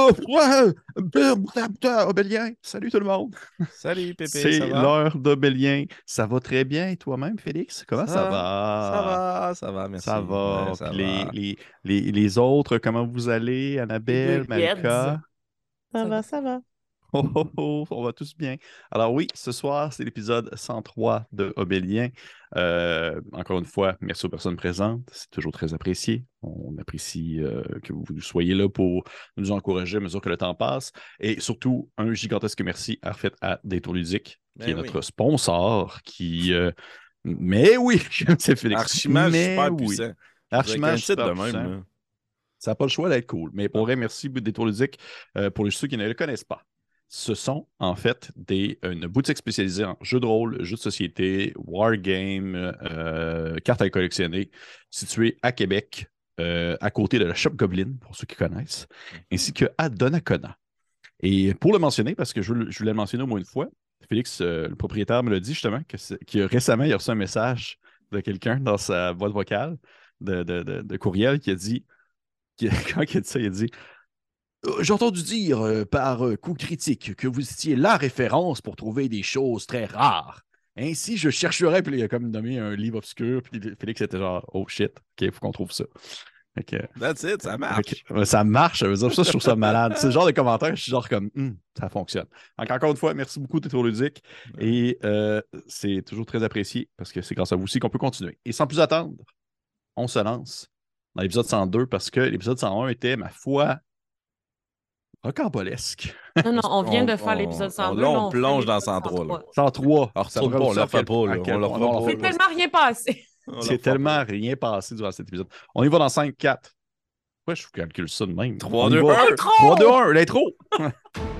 Oh, ouais, Obélien, salut tout le monde. Salut Pépé, C'est l'heure d'Obélien. Ça va très bien et toi-même, Félix? Comment ça, Ça va? Ça va, ça va, merci. Ça va. Ouais, ça les, va. les, les, les autres, comment vous allez? Annabelle. Malika? Ça va, ça va. Oh, oh, oh, on va tous bien. Alors oui, ce soir, c'est l'épisode 103 de Obélien. Euh, encore une fois, merci aux personnes présentes. C'est toujours très apprécié. On apprécie euh, que vous soyez là pour nous encourager à mesure que le temps passe. Et surtout, un gigantesque merci à fait à Détour Ludique, qui Ben est oui. notre sponsor, qui... euh, Mais oui, c'est Félix. Archimage Mais super oui. puissant. Archimage super de même. Ça n'a pas le choix d'être cool. Mais pour vrai, merci Détour Ludique. Pour ceux qui ne le connaissent pas, ce sont en fait des, une boutique spécialisée en jeux de rôle, jeux de société, wargame, euh, cartes à collectionner, située à Québec, euh, à côté de la Shop Goblin, pour ceux qui connaissent, ainsi qu'à Donnacona. Et pour le mentionner, parce que je, je voulais le mentionner au moins une fois, Félix, euh, le propriétaire, me l'a dit justement, que récemment, il a reçu un message de quelqu'un dans sa boîte vocale de, de- de- de courriel qui a dit, qui, quand il a dit ça, il a dit J'ai entendu dire euh, par euh, coup critique que vous étiez la référence pour trouver des choses très rares. Ainsi, je chercherais, puis il a comme nommé un livre obscur, puis Félix était genre, oh shit, ok, il faut qu'on trouve ça. Que- That's it, ça marche. ça marche, ça veut dire ça, je trouve ça malade. C'est le genre de commentaire, je suis genre comme, Hum, ça fonctionne. Donc, encore une fois, merci beaucoup, Tétour Ludique. Et euh, c'est toujours très apprécié parce que c'est grâce à vous aussi qu'on peut continuer. Et sans plus attendre, on se lance dans l'épisode 102 parce que l'épisode 101 était, ma foi, rocambolesque. Non, non, on vient de faire l'épisode on- 102. là, on plonge dans l'épisode 103, là. 103. Alors, ça Pour pas, on vous quel- pas, On le refait pas, C'est tellement rien passé. C'est tellement rien passé durant cet épisode. On y va dans 5-4. Pourquoi je calcule ça de même? 3, On y 2, va. 1. Intro! 3, 2, 1, l'intro!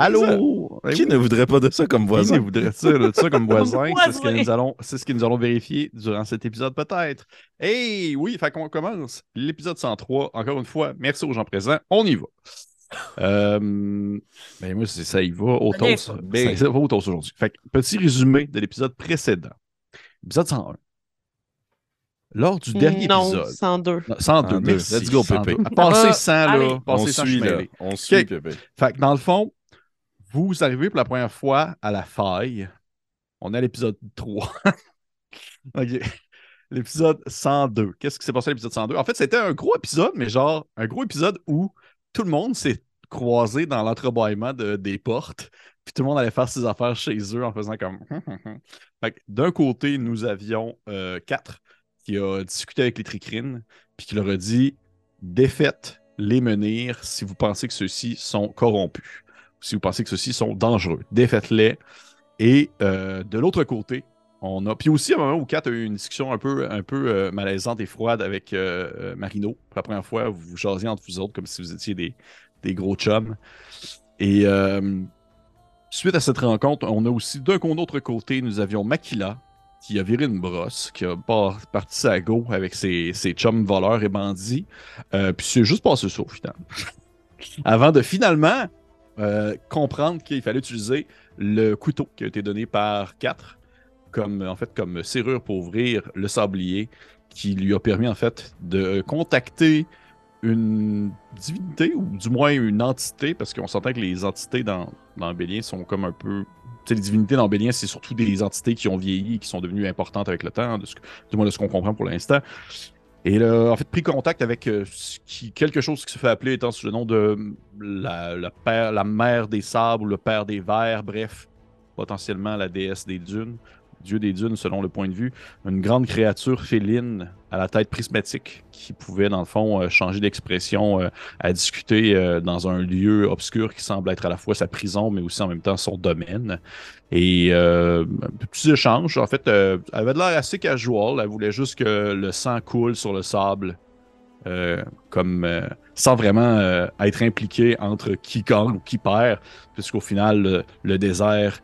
Allô? Eh Qui oui. ne voudrait pas de ça comme Qui voisin? voudrait ça, de ça comme voisin? C'est ce, que nous allons, c'est ce que nous allons vérifier durant cet épisode, peut-être. Hey, oui, fait qu'on commence l'épisode 103. Encore une fois, merci aux gens présents. On y va. Euh, ben moi, c'est ça, y va au Allez. toast. Ça, ça va au toast aujourd'hui. Fait que, petit résumé de l'épisode précédent. Épisode 101. Lors du dernier non, épisode. 102. Non, 102, 102. merci. Let's go, 102. Pépé. Passez Ah, 100, là. allez. On Passez 100, je suit, suis là. On suit. Pépé. Fait que dans le fond, vous arrivez pour la première fois à la faille. On est à l'épisode 3. OK. L'épisode 102. Qu'est-ce qui s'est passé à l'épisode 102? En fait, c'était un gros épisode, mais genre un gros épisode où tout le monde s'est croisé dans l'entrebâillement de- des portes. Puis tout le monde allait faire ses affaires chez eux en faisant comme. fait que d'un côté, nous avions euh, 4 qui a discuté avec les tricrines, puis qui leur a dit défaites les menhirs si vous pensez que ceux-ci sont corrompus si vous pensez que ceux-ci sont dangereux. Défaites-les. Et euh, de l'autre côté, on a. Puis aussi, à un moment où Kat a eu une discussion un peu, un peu euh, malaisante et froide avec euh, Marino. Pour la première fois, vous jasiez entre vous autres comme si vous étiez des, des gros chums. Et suite à cette rencontre, on a aussi d'un autre côté, nous avions Makila qui a viré une brosse, qui a par- parti sa go avec ses, ses chums voleurs et bandits. Puis c'est juste passé ça au final. Avant de finalement euh, comprendre qu'il fallait utiliser le couteau qui a été donné par 4 comme en fait comme serrure pour ouvrir le sablier qui lui a permis en fait de contacter une divinité ou du moins une entité parce qu'on s'entend que les entités dans, dans Bélien sont comme un peu les divinités dans Bélien c'est surtout des entités qui ont vieilli qui sont devenues importantes avec le temps du moins de ce qu'on comprend pour l'instant et il a en fait pris contact avec euh, quelque chose qui se fait appeler étant sous le nom de la, la, la mère des sables ou le père des vers, bref, potentiellement la déesse des dunes, dieu des dunes selon le point de vue, une grande créature féline à la tête prismatique qui pouvait, dans le fond, euh, changer d'expression euh, à discuter euh, dans un lieu obscur qui semble être à la fois sa prison, mais aussi en même temps son domaine. Et petits échanges, en fait, elle avait l'air assez casual. Elle voulait juste que le sang coule sur le sable, comme sans vraiment être impliqué entre qui gagne ou qui perd, puisqu'au final, le désert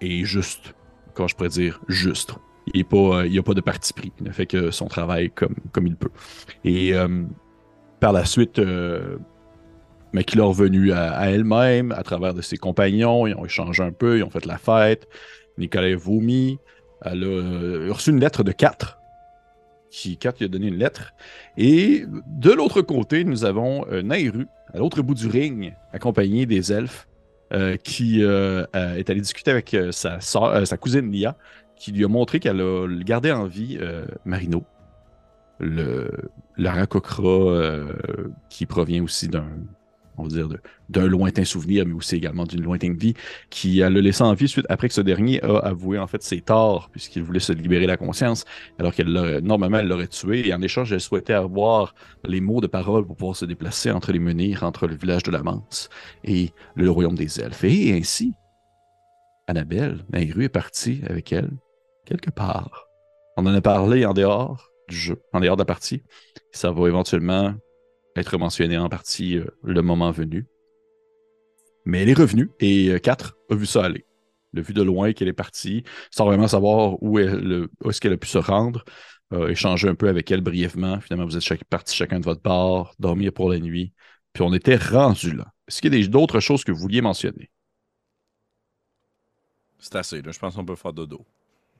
est juste. Comment je pourrais dire juste. Il n'y a pas de parti pris. Il ne fait que son travail comme, il peut. Et euh, par la suite, euh, Maki est revenu à, elle-même, à travers de ses compagnons. Ils ont échangé un peu, ils ont fait la fête. Nicolas vomi. Elle a euh, reçu une lettre de 4. Qui, 4 lui a donné une lettre. Et de l'autre côté, nous avons Nairu, à l'autre bout du ring, accompagné des elfes, qui euh, euh, est allé discuter avec euh, sa, euh, sa cousine Lia, qui lui a montré qu'elle a gardé en vie euh, Marino, le, le racocra euh, qui provient aussi d'un on va dire d'un lointain souvenir, mais aussi également d'une lointaine vie, qui euh, l'a laissé en vie suite après que ce dernier a avoué en fait ses torts, puisqu'il voulait se libérer la conscience, alors qu'elle normalement elle l'aurait tué, et en échange elle souhaitait avoir les mots de parole pour pouvoir se déplacer entre les menhirs, entre le village de la Manse et le royaume des elfes. Et ainsi, Annabelle, Nairu est partie avec elle quelque part. On en a parlé en dehors du jeu, en dehors de la partie. Ça va éventuellement être mentionné en partie euh, le moment venu. Mais elle est revenue et euh, 4 a vu ça aller. Le vu de loin qu'elle est partie, sans vraiment savoir où, elle- où est-ce qu'elle a pu se rendre. Euh, échanger un peu avec elle brièvement. Finalement, vous êtes chaque, partis chacun de votre part, dormir pour la nuit. Puis on était rendu là. Est-ce qu'il y a d'autres choses que vous vouliez mentionner? C'est assez, là. Je pense qu'on peut faire dodo.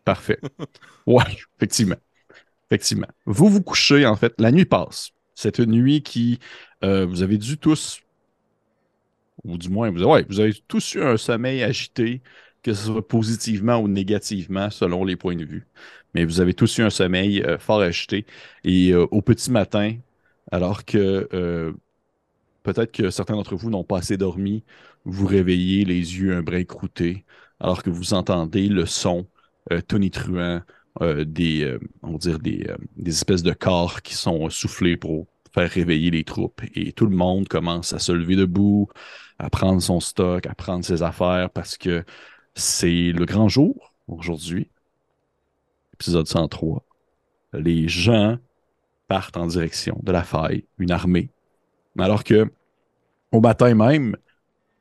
Parfait. Ouais, effectivement. Effectivement. Vous vous couchez, en fait, la nuit passe. C'est une nuit qui, euh, vous avez dû tous, ou du moins, vous, avez tous eu un sommeil agité, que ce soit positivement ou négativement, selon les points de vue. Mais vous avez tous eu un sommeil euh, fort agité. Et euh, au petit matin, alors que peut-être que certains d'entre vous n'ont pas assez dormi, vous réveillez les yeux un brin croûtés, alors que vous entendez le son tonitruant euh, des, euh, euh, des espèces de corps qui sont soufflés pour faire réveiller les troupes. Et tout le monde commence à se lever debout, à prendre son stock, à prendre ses affaires parce que c'est le grand jour aujourd'hui. Épisode 103. Les gens partent en direction de la faille, une armée. Alors que au matin même,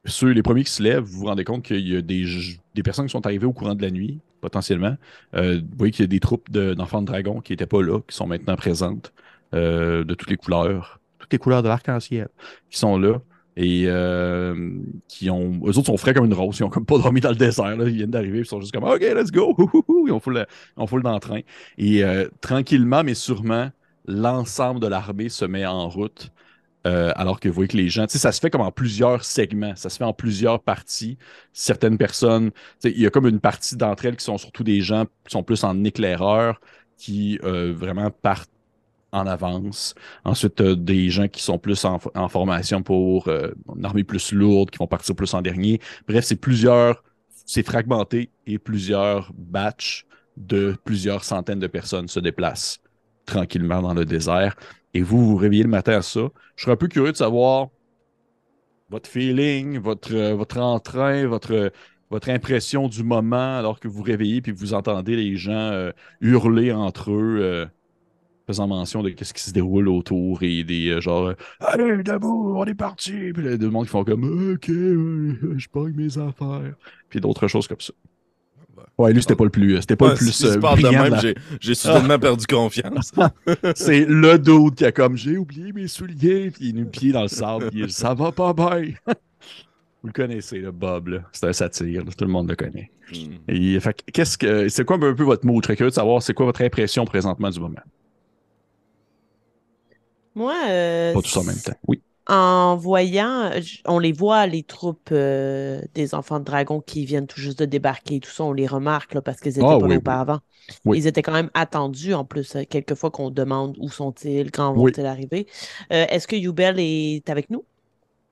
ceux, les premiers qui se lèvent, vous vous rendez compte qu'il y a des personnes qui sont arrivées au courant de la nuit, potentiellement. Euh, vous voyez qu'il y a des troupes de- d'enfants de, dragon qui n'étaient pas là, qui sont maintenant présentes, euh, de toutes les couleurs, toutes les couleurs de l'arc-en-ciel, qui sont là. Et euh, qui ont. Eux autres sont frais comme une rose. Ils ont comme pas dormi dans le désert. Là. Ils viennent d'arriver. Ils sont juste comme OK, let's go. Ils ont on full d'entrain. Et euh, tranquillement, mais sûrement, l'ensemble de l'armée se met en route. Euh, alors que vous voyez que les gens, tu sais, ça se fait comme en plusieurs segments, ça se fait en plusieurs parties. Certaines personnes, il y a comme une partie d'entre elles qui sont surtout des gens qui sont plus en éclaireur, qui euh, vraiment partent en avance. Ensuite, euh, des gens qui sont plus en, en formation pour une armée plus lourde, qui vont partir plus en dernier. Bref, c'est plusieurs, c'est fragmenté et plusieurs batchs de plusieurs centaines de personnes se déplacent tranquillement dans le désert. Et vous vous réveillez le matin à ça. Je serais un peu curieux de savoir votre feeling, votre, euh, votre entrain, votre, votre impression du moment alors que vous vous réveillez puis vous entendez les gens euh, hurler entre eux, euh, faisant mention de ce qui se déroule autour et des euh, genre euh, Allez, debout, on est parti! Puis là, des monde qui font comme Ok, euh, je pogne mes affaires. Puis d'autres choses comme ça. Ouais, lui, c'était pas le plus, c'était pas Ouais, le plus si euh, de même, la- j'ai- j'ai soudainement perdu confiance. C'est le dude qui a comme j'ai oublié mes souliers, puis il le pied dans le sable, puis il dit, ça va pas bien. Vous le connaissez, le Bob, là. C'est un satire, là. tout le monde le connaît. Que, qu'est-ce que c'est quoi un peu votre mot? Je serais curieux de savoir c'est quoi votre impression présentement du moment? Moi, euh, Pas tous en même temps. Oui. En voyant, on les voit, les troupes euh, des enfants de dragon qui viennent tout juste de débarquer, tout ça, on les remarque là, parce qu'ils étaient Ah, pas oui, là auparavant. Oui. Ils étaient quand même attendus en plus, euh, quelquefois qu'on demande où sont-ils, quand Oui. vont-ils arriver. Euh, Est-ce que Yubel est avec nous?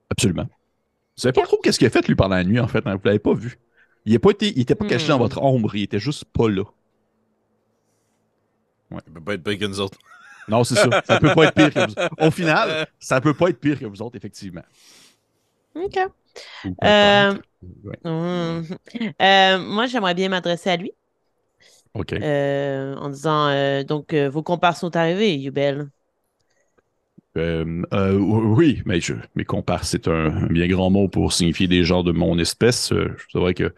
Absolument. Vous savez pas trop qu'est-ce qu'il a fait lui pendant la nuit, en fait, hein? vous l'avez pas vu. Il n'était pas, pas caché dans Hmm. votre ombre, il était juste pas là. Il peut pas être que nous autres. Non, c'est ça. Ça peut pas être pire que vous Au final, ça peut pas être pire que vous autres, effectivement. OK. Euh. Ouais. Euh, moi, j'aimerais bien m'adresser à lui OK. euh, en disant euh, donc euh, vos compars sont arrivés, Yubel. Euh, euh, oui, mais je, mes compars, c'est un, un bien grand mot pour signifier des gens de mon espèce. Euh, C'est vrai que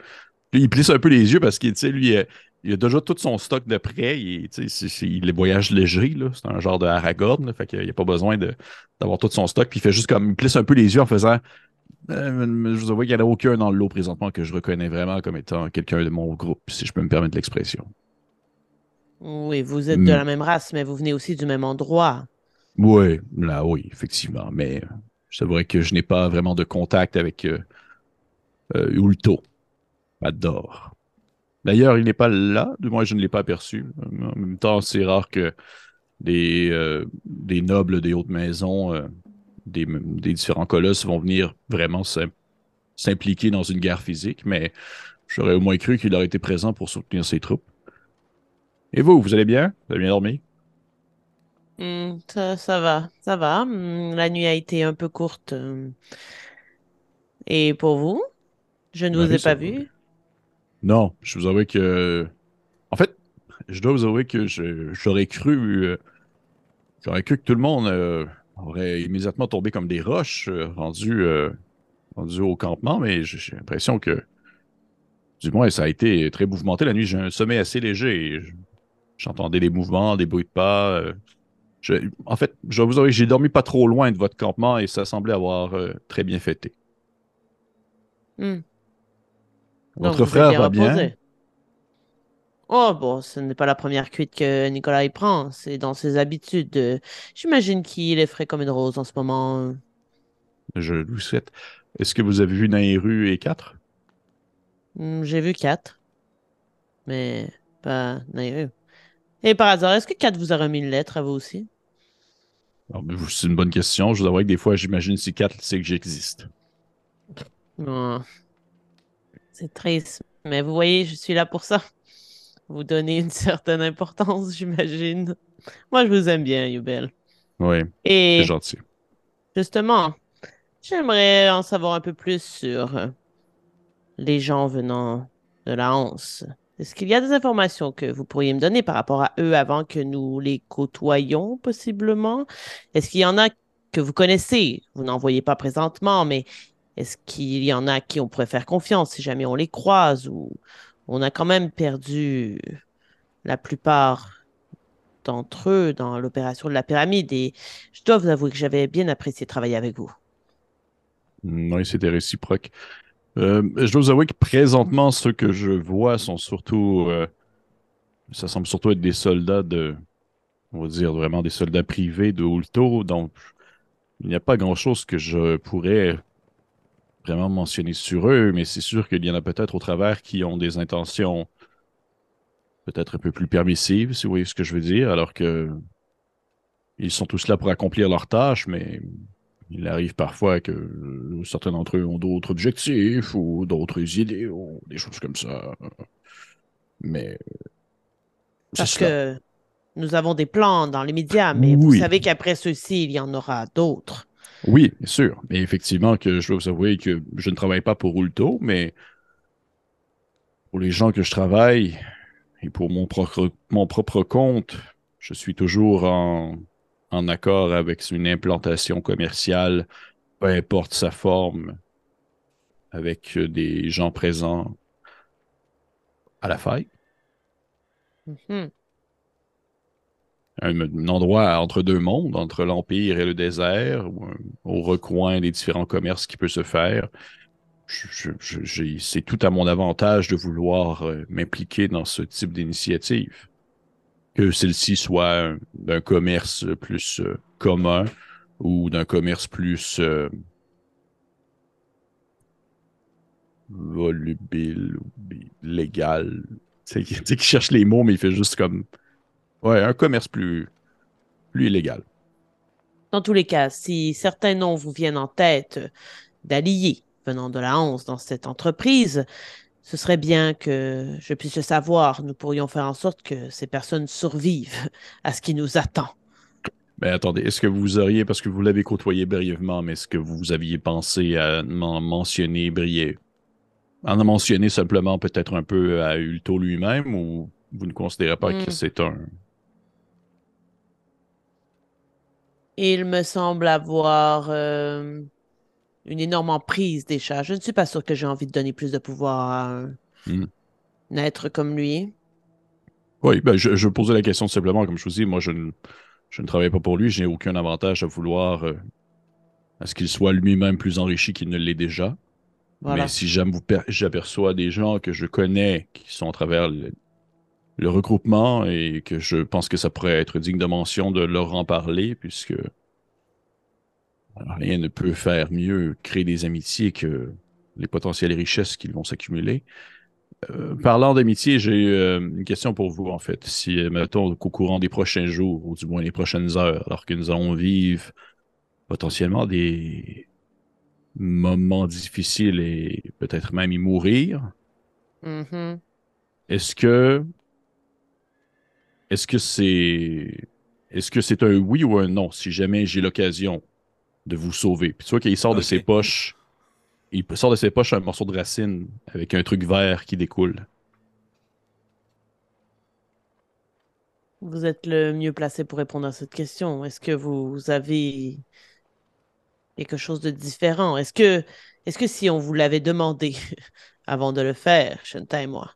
il plisse un peu les yeux parce qu'il, tu sais, lui, euh, il a déjà tout son stock de prêt. Il, il les voyage légers, là. C'est un genre de Aragorn, là, fait qu'il n'y a pas besoin d'avoir tout son stock. Puis il fait juste comme, il plisse un peu les yeux en faisant. Euh, je vous avoue qu'il n'y en a aucun dans le lot présentement que je reconnais vraiment comme étant quelqu'un de mon groupe, si je peux me permettre l'expression. Oui, vous êtes Hmm. de la même race, mais vous venez aussi du même endroit. Oui, là, oui, effectivement. Mais c'est vrai que je n'ai pas vraiment de contact avec euh, euh, Ulto. Adore. D'ailleurs, il n'est pas là, du moins je ne l'ai pas aperçu. En même temps, c'est rare que des, euh, des nobles des hautes maisons, euh, des, des différents colosses vont venir vraiment s'im- s'impliquer dans une guerre physique, mais j'aurais au moins cru qu'il aurait été présent pour soutenir ses troupes. Et vous, vous allez bien? Vous avez bien dormi? Hmm, ça, ça va, ça va. Hmm, la nuit a été un peu courte. euh. Et pour vous? Je ne Oui, vous ai pas vu. Non, je vous avoue que. En fait, je dois vous avouer que j'aurais cru. euh, J'aurais cru que tout le monde euh, aurait immédiatement tombé comme des roches euh, rendu, euh, au campement, mais j'ai l'impression que. Du moins, ça a été très mouvementé la nuit. J'ai un sommeil assez léger. J'entendais des mouvements, des bruits de pas. en fait, je dois vous avouer que j'ai dormi pas trop loin de votre campement et ça semblait avoir très bien fêté. Hmm. Votre Donc, frère va bien? Oh, bon, ce n'est pas la première cuite que Nicolas y prend. C'est dans ses habitudes. J'imagine qu'il est frais comme une rose en ce moment. Je vous souhaite. Est-ce que vous avez vu Nairu et 4? Hmm, J'ai vu Kat, mais pas Nairu. Et par hasard, est-ce que Kat vous a remis une lettre à vous aussi? Vous- C'est une bonne question. Je vous avoue que des fois, j'imagine si 4 sait que j'existe. Oh. C'est triste, mais vous voyez, je suis là pour ça. Vous donnez une certaine importance, j'imagine. Moi, je vous aime bien, Yubel. Oui, Et c'est gentil. justement, j'aimerais en savoir un peu plus sur les gens venant de la Hanse. Est-ce qu'il y a des informations que vous pourriez me donner par rapport à eux avant que nous les côtoyions, possiblement? Est-ce qu'il y en a que vous connaissez? Vous n'en voyez pas présentement, mais est-ce qu'il y en a qui on pourrait faire confiance si jamais on les croise ou on a quand même perdu la plupart d'entre eux dans l'opération de la pyramide et je dois vous avouer que j'avais bien apprécié travailler avec vous. Oui, c'était réciproque. Euh, je dois vous avouer que présentement, ceux que je vois sont surtout. euh, ça semble surtout être des soldats de. On va dire vraiment des soldats privés de Ulto. Donc, il n'y a pas grand-chose que je pourrais vraiment mentionner sur eux, mais c'est sûr qu'il y en a peut-être au travers qui ont des intentions peut-être un peu plus permissives, si vous voyez ce que je veux dire, alors que ils sont tous là pour accomplir leurs tâches, mais il arrive parfois que euh, certains d'entre eux ont d'autres objectifs ou d'autres idées ou des choses comme ça. Mais euh, Parce que nous avons des plans dans les médias, mais vous savez qu'après ceux-ci, il y en aura d'autres. Oui, bien sûr. Et effectivement que je dois vous avouer que je ne travaille pas pour Ulto, mais pour les gens que je travaille et pour mon propre, mon propre compte, je suis toujours en, en accord avec une implantation commerciale, peu importe sa forme, avec des gens présents à la faille. Mhm. Un, endroit entre deux mondes, entre l'Empire et le désert, au recoin des différents commerces qui peut se faire. C'est tout à mon avantage de vouloir euh, m'impliquer dans ce type d'initiative. Que celle-ci soit un- d'un commerce plus euh, commun ou d'un commerce plus euh, volubile ou légal. Sais, qui cherche les mots, mais il fait juste comme Ouais, un commerce plus, plus illégal. Dans tous les cas, si certains noms vous viennent en tête d'alliés venant de la Hanse dans cette entreprise, ce serait bien que je puisse le savoir. Nous pourrions faire en sorte que ces personnes survivent à ce qui nous attend. Mais attendez, est-ce que vous auriez, parce que vous l'avez côtoyé brièvement, mais est-ce que vous aviez pensé à m'en mentionner brièvement, en mentionner simplement peut-être un peu à Ulto lui-même, ou vous ne considérez pas que Hmm. c'est un... Il me semble avoir euh, une énorme emprise des chats. Je ne suis pas sûr que j'ai envie de donner plus de pouvoir à un, Hmm. un être comme lui. Oui, ben je, je posais la question simplement, comme je vous dis, moi je ne, je ne travaille pas pour lui, je n'ai aucun avantage à vouloir euh, à ce qu'il soit lui-même plus enrichi qu'il ne l'est déjà. Voilà. Mais si j'aperçois des gens que je connais qui sont à travers le, le regroupement et que je pense que ça pourrait être digne de mention de leur en parler, puisque rien ne peut faire mieux créer des amitiés que les potentielles richesses qui vont s'accumuler. Euh, parlant d'amitié, j'ai euh, une question pour vous, en fait. Si, euh, mettons, qu'au courant des prochains jours, ou du moins les prochaines heures, alors que nous allons vivre potentiellement des moments difficiles et peut-être même y mourir, Mhm. est-ce que est-ce que c'est est-ce que c'est un oui ou un non si jamais j'ai l'occasion de vous sauver? Puis tu vois qu'il sort de ses poches, il sort de ses poches un morceau de racine avec un truc vert qui découle. Vous êtes le mieux placé pour répondre à cette question. Est-ce que vous avez quelque chose de différent? Est-ce que, est-ce que si on vous l'avait demandé avant de le faire, Shunta et moi,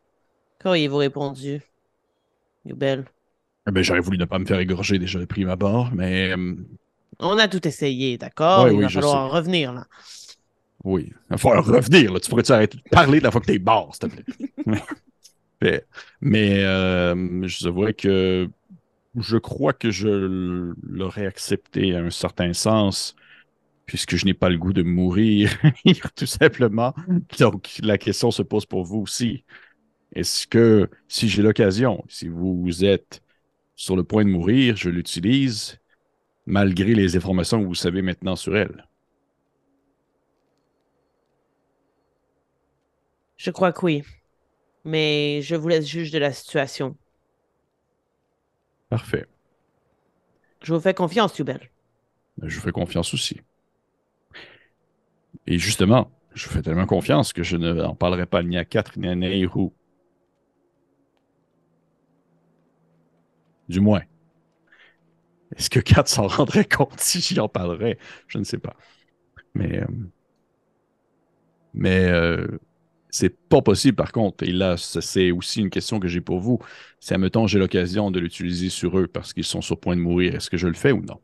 qu'auriez-vous répondu? Yubel. Eh ben, j'aurais voulu ne pas me faire égorger déjà de prime abord, mais euh, On a tout essayé, d'accord? Ouais, Il oui, va falloir en revenir là. oui. Il va falloir revenir, là. Tu pourrais-tu arrêter de parler de la fois que t'es mort, s'il te plaît? mais mais euh, je avouerais que je crois que je l'aurais accepté à un certain sens, puisque je n'ai pas le goût de mourir, tout simplement. Donc, la question se pose pour vous aussi. Est-ce que, si j'ai l'occasion, si vous êtes sur le point de mourir, je l'utilise, malgré les informations que vous savez maintenant sur elle? Je crois que oui. Mais je vous laisse juge de la situation. Parfait. Je vous fais confiance, Yubel. Je vous fais confiance aussi. Et justement, je vous fais tellement confiance que je n'en parlerai pas ni à quatre ni à Nehru. Du moins. Est-ce que Kat s'en rendrait compte si j'y en parlerais? Je ne sais pas. Mais. euh, mais. euh, c'est pas possible, par contre. Et là, c'est aussi une question que j'ai pour vous. Si, admettons, j'ai l'occasion de l'utiliser sur eux parce qu'ils sont sur point de mourir, est-ce que je le fais ou non?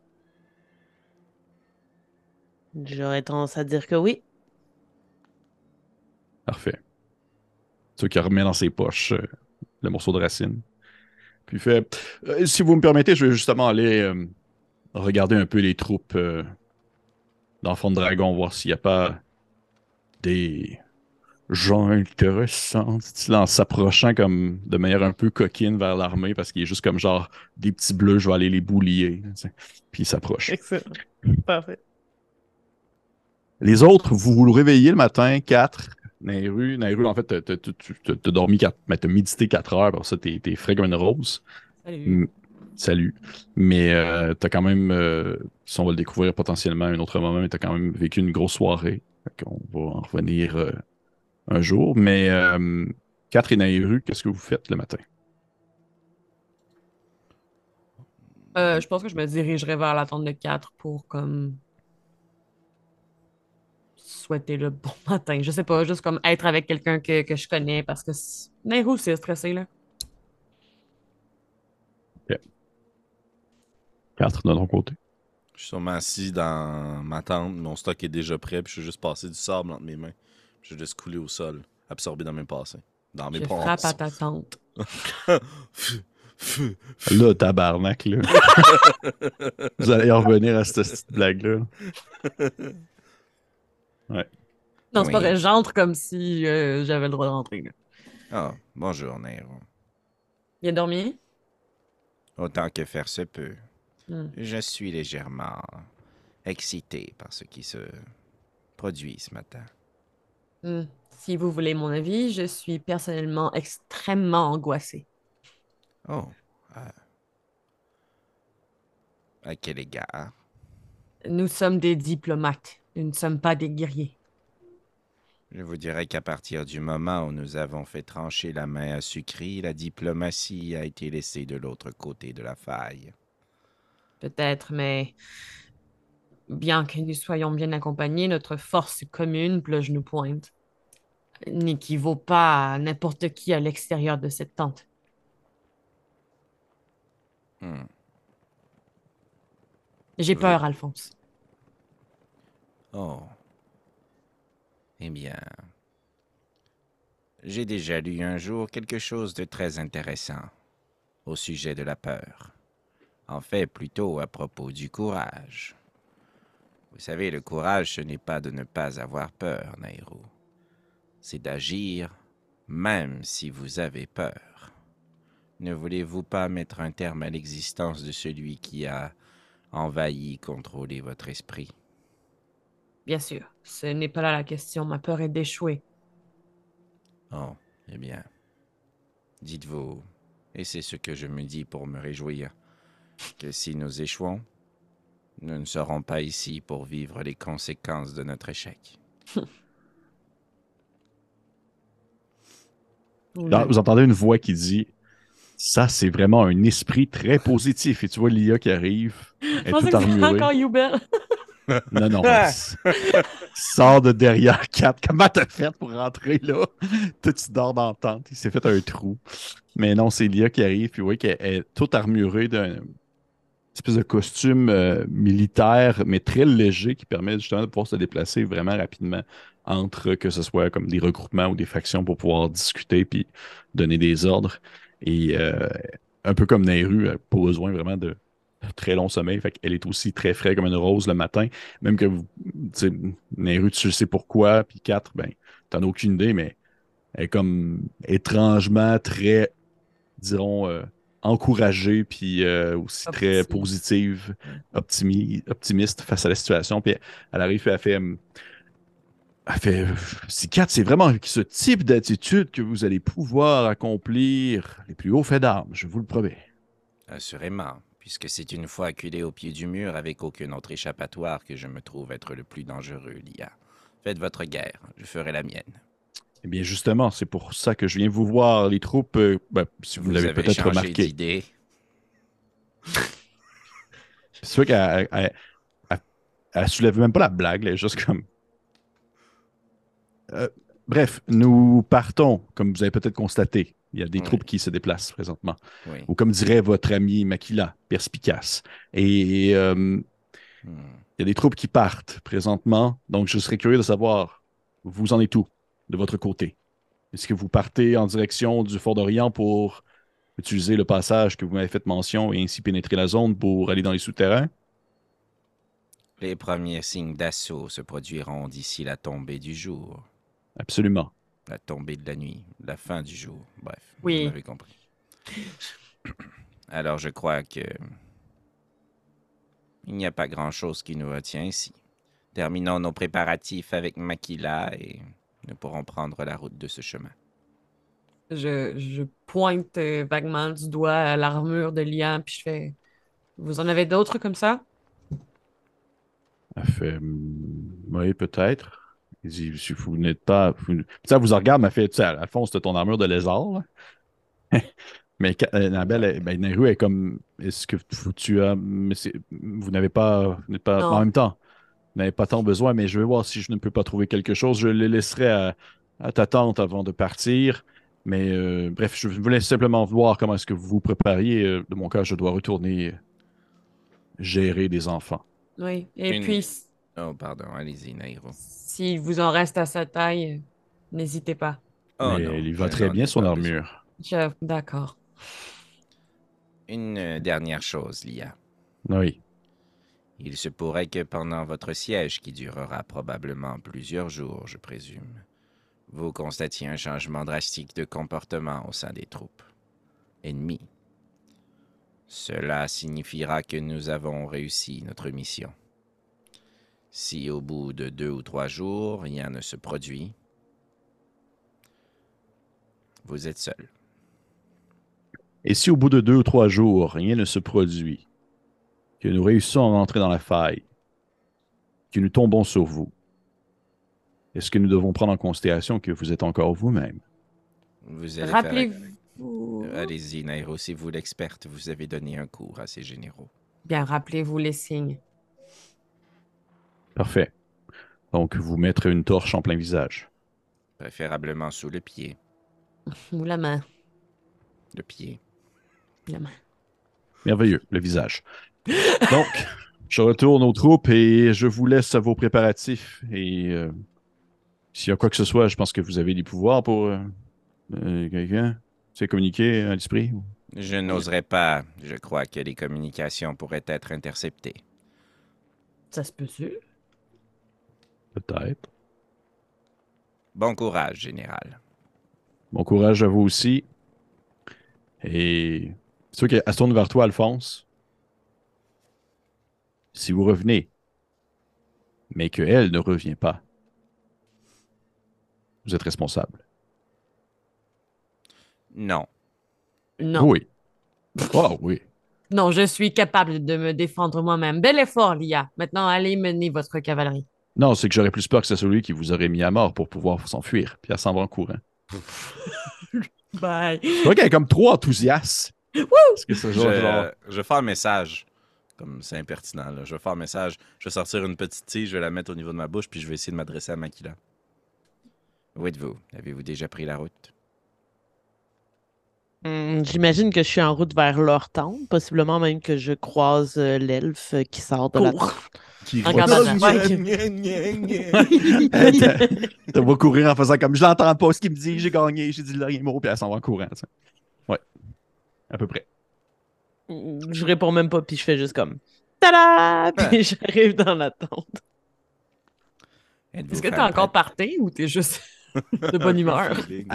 J'aurais tendance à dire que oui. Parfait. Ce qui remet dans ses poches euh, le morceau de racine. Puis fait Euh, Si vous me permettez, je vais justement aller euh, regarder un peu les troupes euh, d'enfants de dragon, voir s'il n'y a pas des gens intéressants. dit-il, En s'approchant comme de manière un peu coquine vers l'armée, parce qu'il est juste comme genre des petits bleus, je vais aller les boulier. Puis il s'approche. Excellent. Parfait. Les autres, vous vous réveillez le matin, 4. Nairu, Nairu, en fait, t'as- dormi 4, mais t'as médité 4 heures, pour ça, t'es t'es frais comme une rose. Salut. Salut. Mais euh, t'as quand même, euh, si on va le découvrir potentiellement à un autre moment, mais t'as quand même vécu une grosse soirée. Qu'on va en revenir euh, un jour. Mais euh, 4 et Nairu, qu'est-ce que vous faites le matin? Euh, je pense que je me dirigerai vers la tente de 4 pour comme souhaiter le bon matin. Je sais pas, juste comme être avec quelqu'un que, que je connais parce que Nehru, c'est stressé là. 4 de ton côté. Je suis sûrement assis dans ma tente, mon stock est déjà prêt, puis je vais juste passer du sable entre mes mains. Je vais juste couler au sol, absorbé dans mes passés. Dans mes Je ponts. frappe à ta tente. Là, tabarnak, là. vous allez en revenir à cette petite blague-là. Non, c'est pas vrai, j'entre comme si euh, j'avais le droit de rentrer. Ah, bonjour, Nero. Il a dormi? Autant que faire se peut. Hmm. Je suis légèrement excité par ce qui se produit ce matin. Hmm. Si vous voulez mon avis, je suis personnellement extrêmement angoissée. Oh. euh. À quel égard? Nous sommes des diplomates. Nous ne sommes pas des guerriers. Je vous dirais qu'à partir du moment où nous avons fait trancher la main à Sucri, la diplomatie a été laissée de l'autre côté de la faille. Peut-être, mais bien que nous soyons bien accompagnés, notre force commune, je nous pointe, n'équivaut pas à n'importe qui à l'extérieur de cette tente. Hmm. J'ai Oui. peur, Alphonse. Oh. Eh bien. J'ai déjà lu un jour quelque chose de très intéressant au sujet de la peur. En fait, plutôt à propos du courage. Vous savez, le courage, ce n'est pas de ne pas avoir peur, Nairo. C'est d'agir même si vous avez peur. Ne voulez-vous pas mettre un terme à l'existence de celui qui a envahi, contrôlé votre esprit? Bien sûr, ce n'est pas là la question. Ma peur est d'échouer. Oh, eh bien. Dites-vous, et c'est ce que je me dis pour me réjouir, que si nous échouons, nous ne serons pas ici pour vivre les conséquences de notre échec. Vous Là, vous entendez une voix qui dit Ça, c'est vraiment un esprit très positif. Et tu vois l'IA qui arrive. Elle Je est pensais toute que c'était encore Hubert. Non, non. s- Sors de derrière Kat. Comment t'as fait pour rentrer là? Toi, tu dors dans la tente. Il s'est fait un trou. Mais non, c'est l'IA qui arrive. Puis oui, qu'elle est toute armurée d'un espèce de costume euh, militaire, mais très léger, qui permet justement de pouvoir se déplacer vraiment rapidement entre que ce soit comme des regroupements ou des factions pour pouvoir discuter puis donner des ordres. Et euh, un peu comme Nehru, elle n'a pas besoin vraiment de très long sommeil. Fait qu'elle est aussi très frais comme une rose le matin. Même que vous, sais, Nehru, tu sais pourquoi, puis 4, ben, t'en as aucune idée, mais elle est comme étrangement très, dirons, euh, encouragée, puis euh, aussi très positive, optimi- optimiste face à la situation. Puis elle arrive, puis elle fait. hum, Elle fait. Si 4, c'est vraiment ce type d'attitude que vous allez pouvoir accomplir les plus hauts faits d'armes, je vous le promets. Assurément, puisque c'est une fois acculé au pied du mur avec aucun autre échappatoire que je me trouve être le plus dangereux, l'IA. Faites votre guerre, je ferai la mienne. Eh bien, justement, c'est pour ça que je viens vous voir. Les troupes, euh, ben, si vous, l'avez avez peut-être changé remarqué. d'idée. C'est sûr qu'elle elle, elle- elle soulève même pas la blague, elle est juste comme. Euh, bref, nous partons, comme vous avez peut-être constaté. Il y a des troupes qui se déplacent présentement. Ou comme dirait votre ami Makila, perspicace. Et euh, Hmm. il y a des troupes qui partent présentement. Donc, je serais curieux de savoir, vous en êtes où de votre côté? Est-ce que vous partez en direction du Fort d'Orient pour utiliser le passage que vous m'avez fait mention et ainsi pénétrer la zone pour aller dans les souterrains? Les premiers signes d'assaut se produiront d'ici la tombée du jour. Absolument. La tombée de la nuit, la fin du jour. Bref, Oui. vous m'avez compris. Alors je crois que il n'y a pas grand-chose qui nous retient ici. Terminons nos préparatifs avec Makila et nous pourrons prendre la route de ce chemin. Je, je pointe euh, vaguement du doigt à l'armure de Liam, puis je fais Vous en avez d'autres comme ça? Elle fait Oui, peut-être. Il dit Si vous n'êtes pas. Vous... Ça vous regarde, elle fait Tu sais, Alphonse, c'est ton armure de lézard. là. mais euh, Annabelle, elle- ben, Nehru est comme Est-ce que vous- tu as. mais vous n'avez pas. vous n'êtes pas Non. en même temps. Vous n'avez pas tant besoin, mais je vais voir si je ne peux pas trouver quelque chose. Je le laisserai à, à ta tante avant de partir. Mais euh, bref, je voulais simplement voir comment est-ce que vous vous prépariez. Euh, De mon cas, je dois retourner gérer des enfants. Oui. Et Une- puis, Oh, pardon, allez-y, Nairo. s'il vous en reste à sa taille, n'hésitez pas. Oh, mais non, il va très bien son armure. Je- D'accord. Une euh, dernière chose, Lia. Oui. Il se pourrait que pendant votre siège, qui durera probablement plusieurs jours, je présume, vous constatiez un changement drastique de comportement au sein des troupes ennemies. Cela signifiera que nous avons réussi notre mission. Si au bout de deux ou trois jours, rien ne se produit, Vous êtes seul. Et si au bout de deux ou trois jours, rien ne se produit, que nous réussissons à rentrer dans la faille, que nous tombons sur vous, est-ce que nous devons prendre en considération que vous êtes encore vous-même? Vous allez faire- Rappelez-vous. Allez-y, Nairo, c'est vous l'experte. Vous avez donné un cours assez généraux. Bien, rappelez-vous les signes. Parfait. Donc, vous mettre une torche en plein visage. Préférablement sous le pied. Ou la main. Le pied. La main. Merveilleux, le visage. Donc, je retourne aux troupes et je vous laisse à vos préparatifs. Et euh, s'il y a quoi que ce soit, je pense que vous avez des pouvoirs pour euh, euh, quelqu'un. C'est communiquer à l'esprit? Je n'oserais pas. Je crois que les communications pourraient être interceptées. Ça se peut-tu? Peut-être. Bon courage, général. Bon courage à vous aussi. Et c'est sûr qu'elle se tourne vers toi, Alphonse. Si vous revenez, mais qu'elle ne revient pas, vous êtes responsable. Non. Non. Oui. Oh oui. Non, je suis capable de me défendre moi-même. Bel effort, Lia. Maintenant, allez mener votre cavalerie. Non, c'est que j'aurais plus peur que c'est celui qui vous aurait mis à mort pour pouvoir s'enfuir, puis elle s'en va en courant. Bye. C'est vrai qu'elle est comme trop enthousiaste. Parce que c'est Je, genre, genre- je vais faire un message. Comme c'est impertinent, là. Je vais faire un message. Je vais sortir une petite tige, je vais la mettre au niveau de ma bouche, puis je vais essayer de m'adresser à Makila. Où êtes-vous? Avez-vous déjà pris la route? Hmm, J'imagine que je suis en route vers leur tente, possiblement même que je croise euh, l'elfe euh, qui sort de la Cours. tente. qui En va- gardant la- Elle te- te va courir en faisant comme je l'entends pas ce qu'il me dit, j'ai gagné, j'ai dit le dernier mot, puis elle s'en va en courant. tu. Ouais. À peu près. Hmm, Je réponds même pas, puis je fais juste comme Tada! Puis j'arrive dans la tente. Est-ce que t'es encore parti ou t'es juste de bonne humeur? Pue.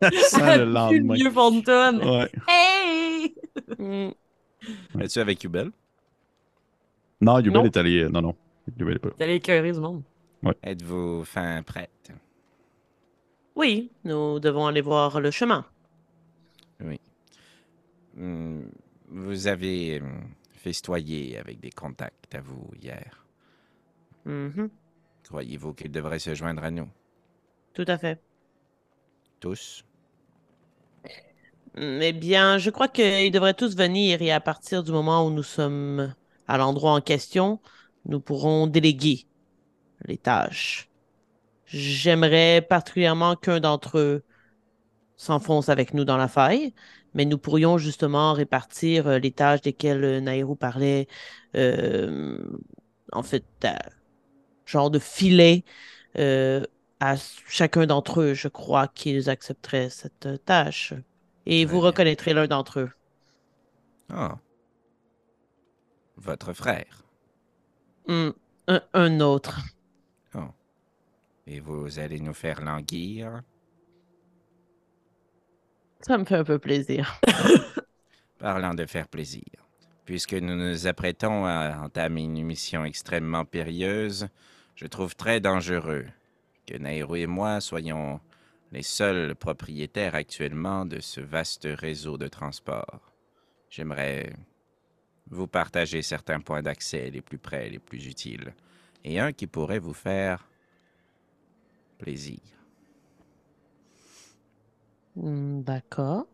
Elle sent le lendemain. vieux Fontaine. Ouais. Hey! Hmm, Es-tu avec Yubel? Non, Yubel est allé. euh, Non, non. Yubel est pas là. T'allais écœurer du monde. Êtes-vous fin prête? Oui, nous devons aller voir le chemin. Hmm, Vous avez hmm, festoyé avec des contacts à vous hier. Mhm, Croyez-vous qu'ils devraient se joindre à nous? Tout à fait. Tous? Eh bien, je crois qu'ils devraient tous venir et à partir du moment où nous sommes à l'endroit en question, nous pourrons déléguer les tâches. J'aimerais particulièrement qu'un d'entre eux s'enfonce avec nous dans la faille, mais nous pourrions justement répartir euh, les tâches desquelles euh, Nairou parlait, euh, en fait, genre de filet euh, à chacun d'entre eux. Je crois qu'ils accepteraient cette euh, tâche. Et vous reconnaîtrez l'un d'entre eux. Ah. Votre frère. Hmm, un, un autre. Et vous allez nous faire languir? Ça me fait un peu plaisir. Parlant de faire plaisir. Puisque nous nous apprêtons à entamer une mission extrêmement périlleuse, je trouve très dangereux que Nairo et moi soyons les seuls propriétaires actuellement de ce vaste réseau de transport. J'aimerais vous partager certains points d'accès les plus près, les plus utiles, et un qui pourrait vous faire plaisir. Hmm, D'accord.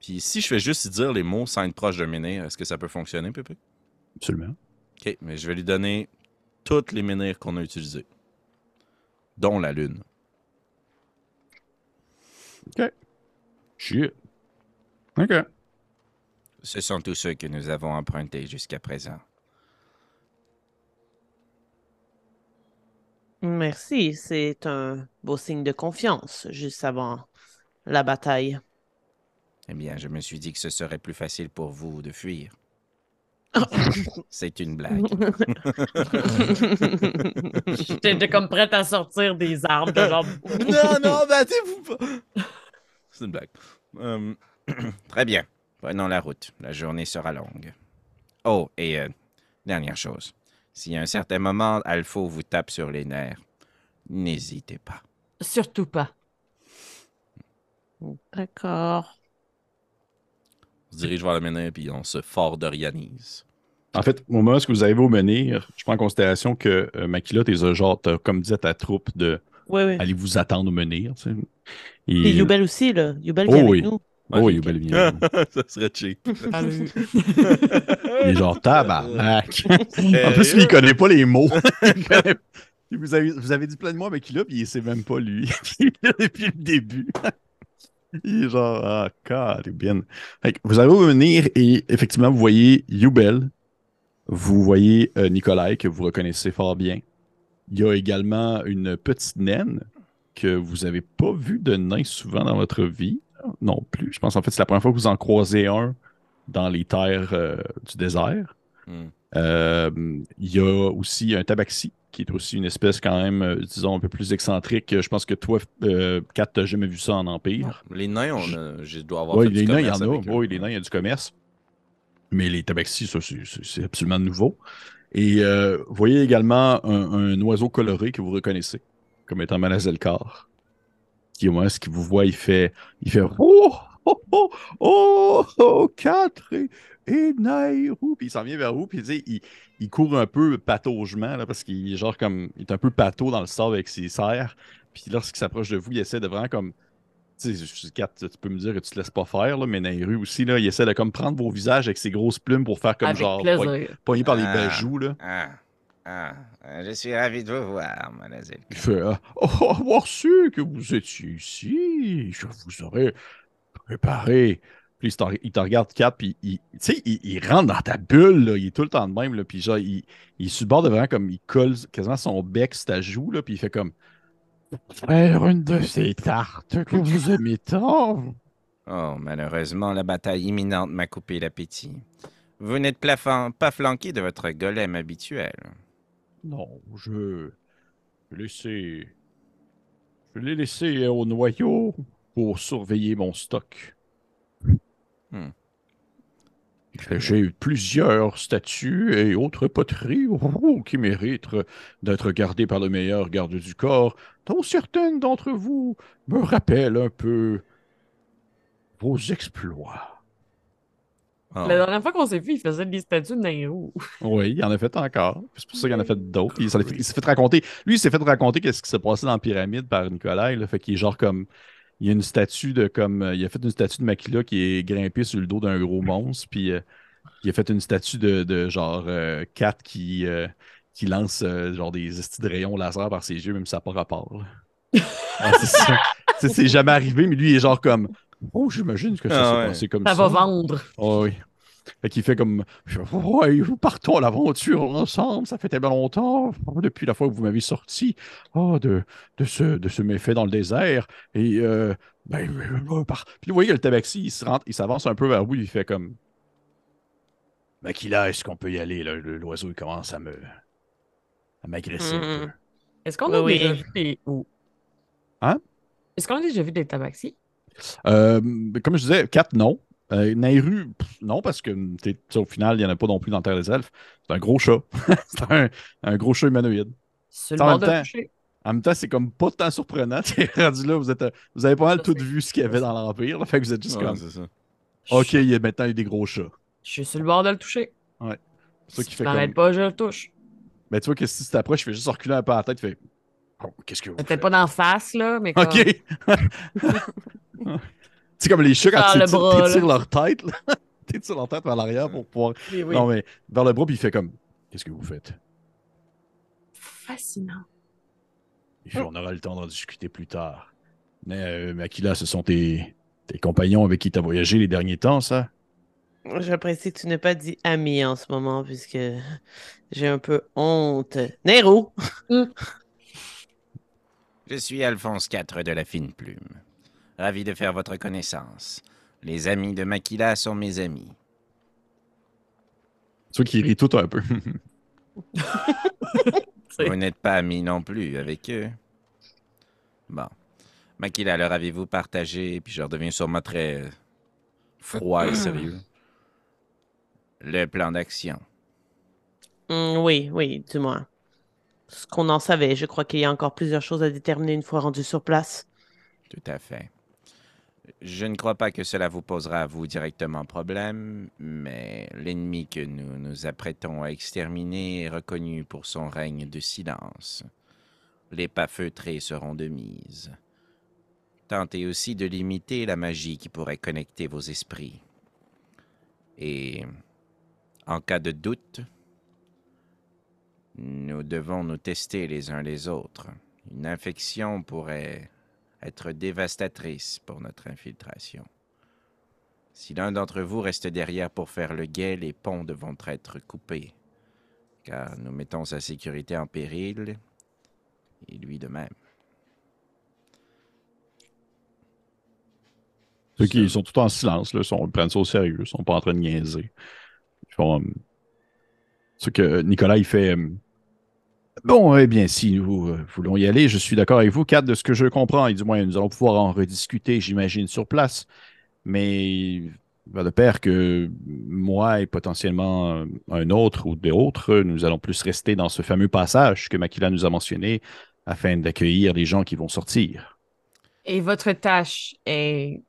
Puis si je fais juste dire les mots sans être proche de menhir, est-ce que ça peut fonctionner, Pépé? Absolument. OK, mais je vais lui donner toutes les menhirs qu'on a utilisés, dont la lune. Shit. OK. Ce sont tous ceux que nous avons empruntés jusqu'à présent. Merci. C'est un beau signe de confiance juste avant la bataille. Eh bien, je me suis dit que ce serait plus facile pour vous de fuir. C'est une blague. J'étais comme prête à sortir des arbres. de genre... non, non, battez-vous pas! C'est une blague. Euh, très bien. Prenons la route. La journée sera longue. Oh, et euh, dernière chose. Si à un certain moment Alpho vous tape sur les nerfs, n'hésitez pas. Surtout pas. D'accord. On se dirige vers le menhir, puis on se fort-dorianise. En fait, au moment où vous arrivez au menhir, je prends en considération que euh, Makila, t'es euh, genre, t'as comme à ta troupe de Oui, oui. aller vous attendre au menhir. tu sais. Et Et... Yubel aussi, là. Yubel Oh vient avec oui. nous. Oh, oui, Yubel vient. ça serait cheap. Salut. Il est genre tabarnak. en plus, lui, il connaît pas les mots. Il connaît- Vous avez, vous avez dit plein de mots avec lui, puis il sait même pas lui. Il est là depuis le début. Genre, ah, bien. Vous allez venir et effectivement, vous voyez Yubel. Vous voyez euh, Nikolai, que vous reconnaissez fort bien. Il y a également une petite naine que vous n'avez pas vu de nain souvent dans votre vie. Non plus. Je pense en fait c'est la première fois que vous en croisez un dans les terres euh, du désert. Hmm. Euh, Il y a aussi un tabaxi, qui est aussi une espèce quand même, euh, disons, un peu plus excentrique. Je pense que toi, euh, Kat, t'as jamais vu ça en Empire. Les nains, on a- je dois avoir Oui, fait les du nains, il y en commerce a. Oui, les nains, il y a du commerce. Mais les tabaxis, ça, c'est- absolument nouveau. Et euh, vous voyez également un, un oiseau coloré que vous reconnaissez comme étant Malazelkar. Qui, moi, ce qu'il vous voit, il fait, il fait Oh, oh, oh, oh, oh, quatre et, Nairou. Puis il s'en vient vers vous, puis il, il court un peu pataugement, là, parce qu'il est genre comme, il est un peu pâteau dans le sable avec ses serres. Puis lorsqu'il s'approche de vous, il essaie de vraiment comme tu sais, tu peux me dire que tu te laisses pas faire, là, mais Nairu aussi, là, il essaie de comme prendre vos visages avec ses grosses plumes pour faire comme Avec genre poigné par les Ah. bajoux, là. Ah, ah, je suis ravi de vous voir, mademoiselle. Il fait ah, Oh, avoir su que vous étiez ici, je vous aurais préparé. Puis il te, regarde, Kat, puis il, tu sais, il, il rentre dans ta bulle, là, il est tout le temps de même, là, puis genre, il, il est sur le bord de vraiment comme il colle quasiment son bec sur ta joue, là, puis il fait comme Faire une de ces tartes que vous aimez tant. Oh, malheureusement, la bataille imminente m'a coupé l'appétit. Vous n'êtes pas flanqué de votre golem habituel. Non, je. Je l'ai laissé. Je l'ai laissé au noyau pour surveiller mon stock. Hmm. J'ai eu plusieurs statues et autres poteries oh, qui méritent d'être gardées par le meilleur garde du corps, dont certaines d'entre vous me rappellent un peu vos exploits. Oh. La dernière fois qu'on s'est vu, il faisait des statues de Nairou. Oui, il en a fait encore. C'est pour ça qu'il en a fait d'autres. Il, fait- s'est fait raconter. Lui, il s'est fait raconter qu'est-ce qui s'est passé dans la pyramide par Nicolas. Là, fait qu'il est genre comme. Il y a une statue de comme. euh, Il a fait une statue de Makila qui est grimpée sur le dos d'un gros monstre. Puis euh, il a fait une statue de, de genre euh, Kat qui, euh, qui lance euh, genre des estis de rayons laser par ses yeux, même si ça n'a pas rapport. Ouais, c'est jamais arrivé, mais lui, il est genre comme. Oh, j'imagine que ça Ah s'est ouais. passé comme Ça ça. va vendre. Oh oui. Fait qu'il fait comme Ouais, partons à l'aventure ensemble, ça fait tellement longtemps, depuis la fois que vous m'avez sorti oh, de, de, ce, de ce méfait dans le désert. Et euh, ben, par- Puis vous voyez que le tabaxi, il se rentre, il s'avance un peu vers vous, il fait comme Makila, est-ce qu'on peut y aller? L'oiseau, il commence à me à m'agresser un Mhm. peu. Est-ce qu'on a Oui, déjà vu des. ou- Hein? Est-ce qu'on a déjà vu des tabaxis? Euh, comme je disais, 4 non. Euh, Nairu, pff, non, parce que sais, au final, il n'y en a pas non plus dans Terre des Elfes. C'est un gros chat. c'est un, un gros chat humanoïde. Sur le En bord même de temps, toucher. En même temps, c'est comme pas tant surprenant. T'es rendu là, vous, êtes, euh, vous avez pas mal Ça, tout c'est- vu ce qu'il y avait dans l'Empire. Fait que vous êtes juste Ouais, comme, c'est ça. OK, il y a maintenant il y a des gros chats. Je suis sur le bord de le toucher. C'est ça qui fait comme... pas, je le touche. Mais tu vois que si tu t'approches, je fais juste reculer un peu la tête, tu fais, oh, qu'est-ce que vous Peut-être pas d'en face, là, mais comme... OK. C'est comme les chats quand tu le là. leur tête. là. T'étires leur tête vers l'arrière pour pouvoir... Oui, oui. Non, mais vers le bras, puis il fait comme, qu'est-ce que vous faites? Fascinant. Il fait, on aura le temps d'en discuter plus tard. Mais, euh, Makila, ce sont tes, tes compagnons avec qui tu as voyagé les derniers temps, ça? J'apprécie que tu n'aies pas dit ami en ce moment, puisque j'ai un peu honte. Nero! Je suis Alphonse IV de la Fine Plume. Ravi de faire votre connaissance. Les amis de Makila sont mes amis. Vois qu'il rit tout un peu. Vous n'êtes pas amis non plus avec eux. Bon. Makila, alors avez-vous partagé, puis je redeviens sûrement très euh, froid et sérieux. Le plan d'action? Hmm, oui, oui, dis-moi. Ce qu'on en savait, je crois qu'il y a encore plusieurs choses à déterminer une fois rendu sur place. Tout à fait. Je ne crois pas que cela vous posera à vous directement problème, mais l'ennemi que nous nous apprêtons à exterminer est reconnu pour son règne de silence. Les pas feutrés seront de mise. Tentez aussi de limiter la magie qui pourrait connecter vos esprits. Et en cas de doute, nous devons nous tester les uns les autres. Une infection pourrait être dévastatrice pour notre infiltration. Si l'un d'entre vous reste derrière pour faire le guet, les ponts devront être coupés, car nous mettons sa sécurité en péril, et lui de même. Ceux qui sont tout en silence, là, sont, ils prennent ça au sérieux, ils sont pas en train de niaiser. Ils font. euh, ce que Nicolas, il fait. euh, Bon, eh bien, si nous euh, voulons y aller, je suis d'accord avec vous, Kat, de ce que je comprends. Et du moins, nous allons pouvoir en rediscuter, j'imagine, sur place. Mais il va de pair que moi et potentiellement euh, un autre ou d'autres, nous allons plus rester dans ce fameux passage que Makila nous a mentionné afin d'accueillir les gens qui vont sortir. Et votre tâche est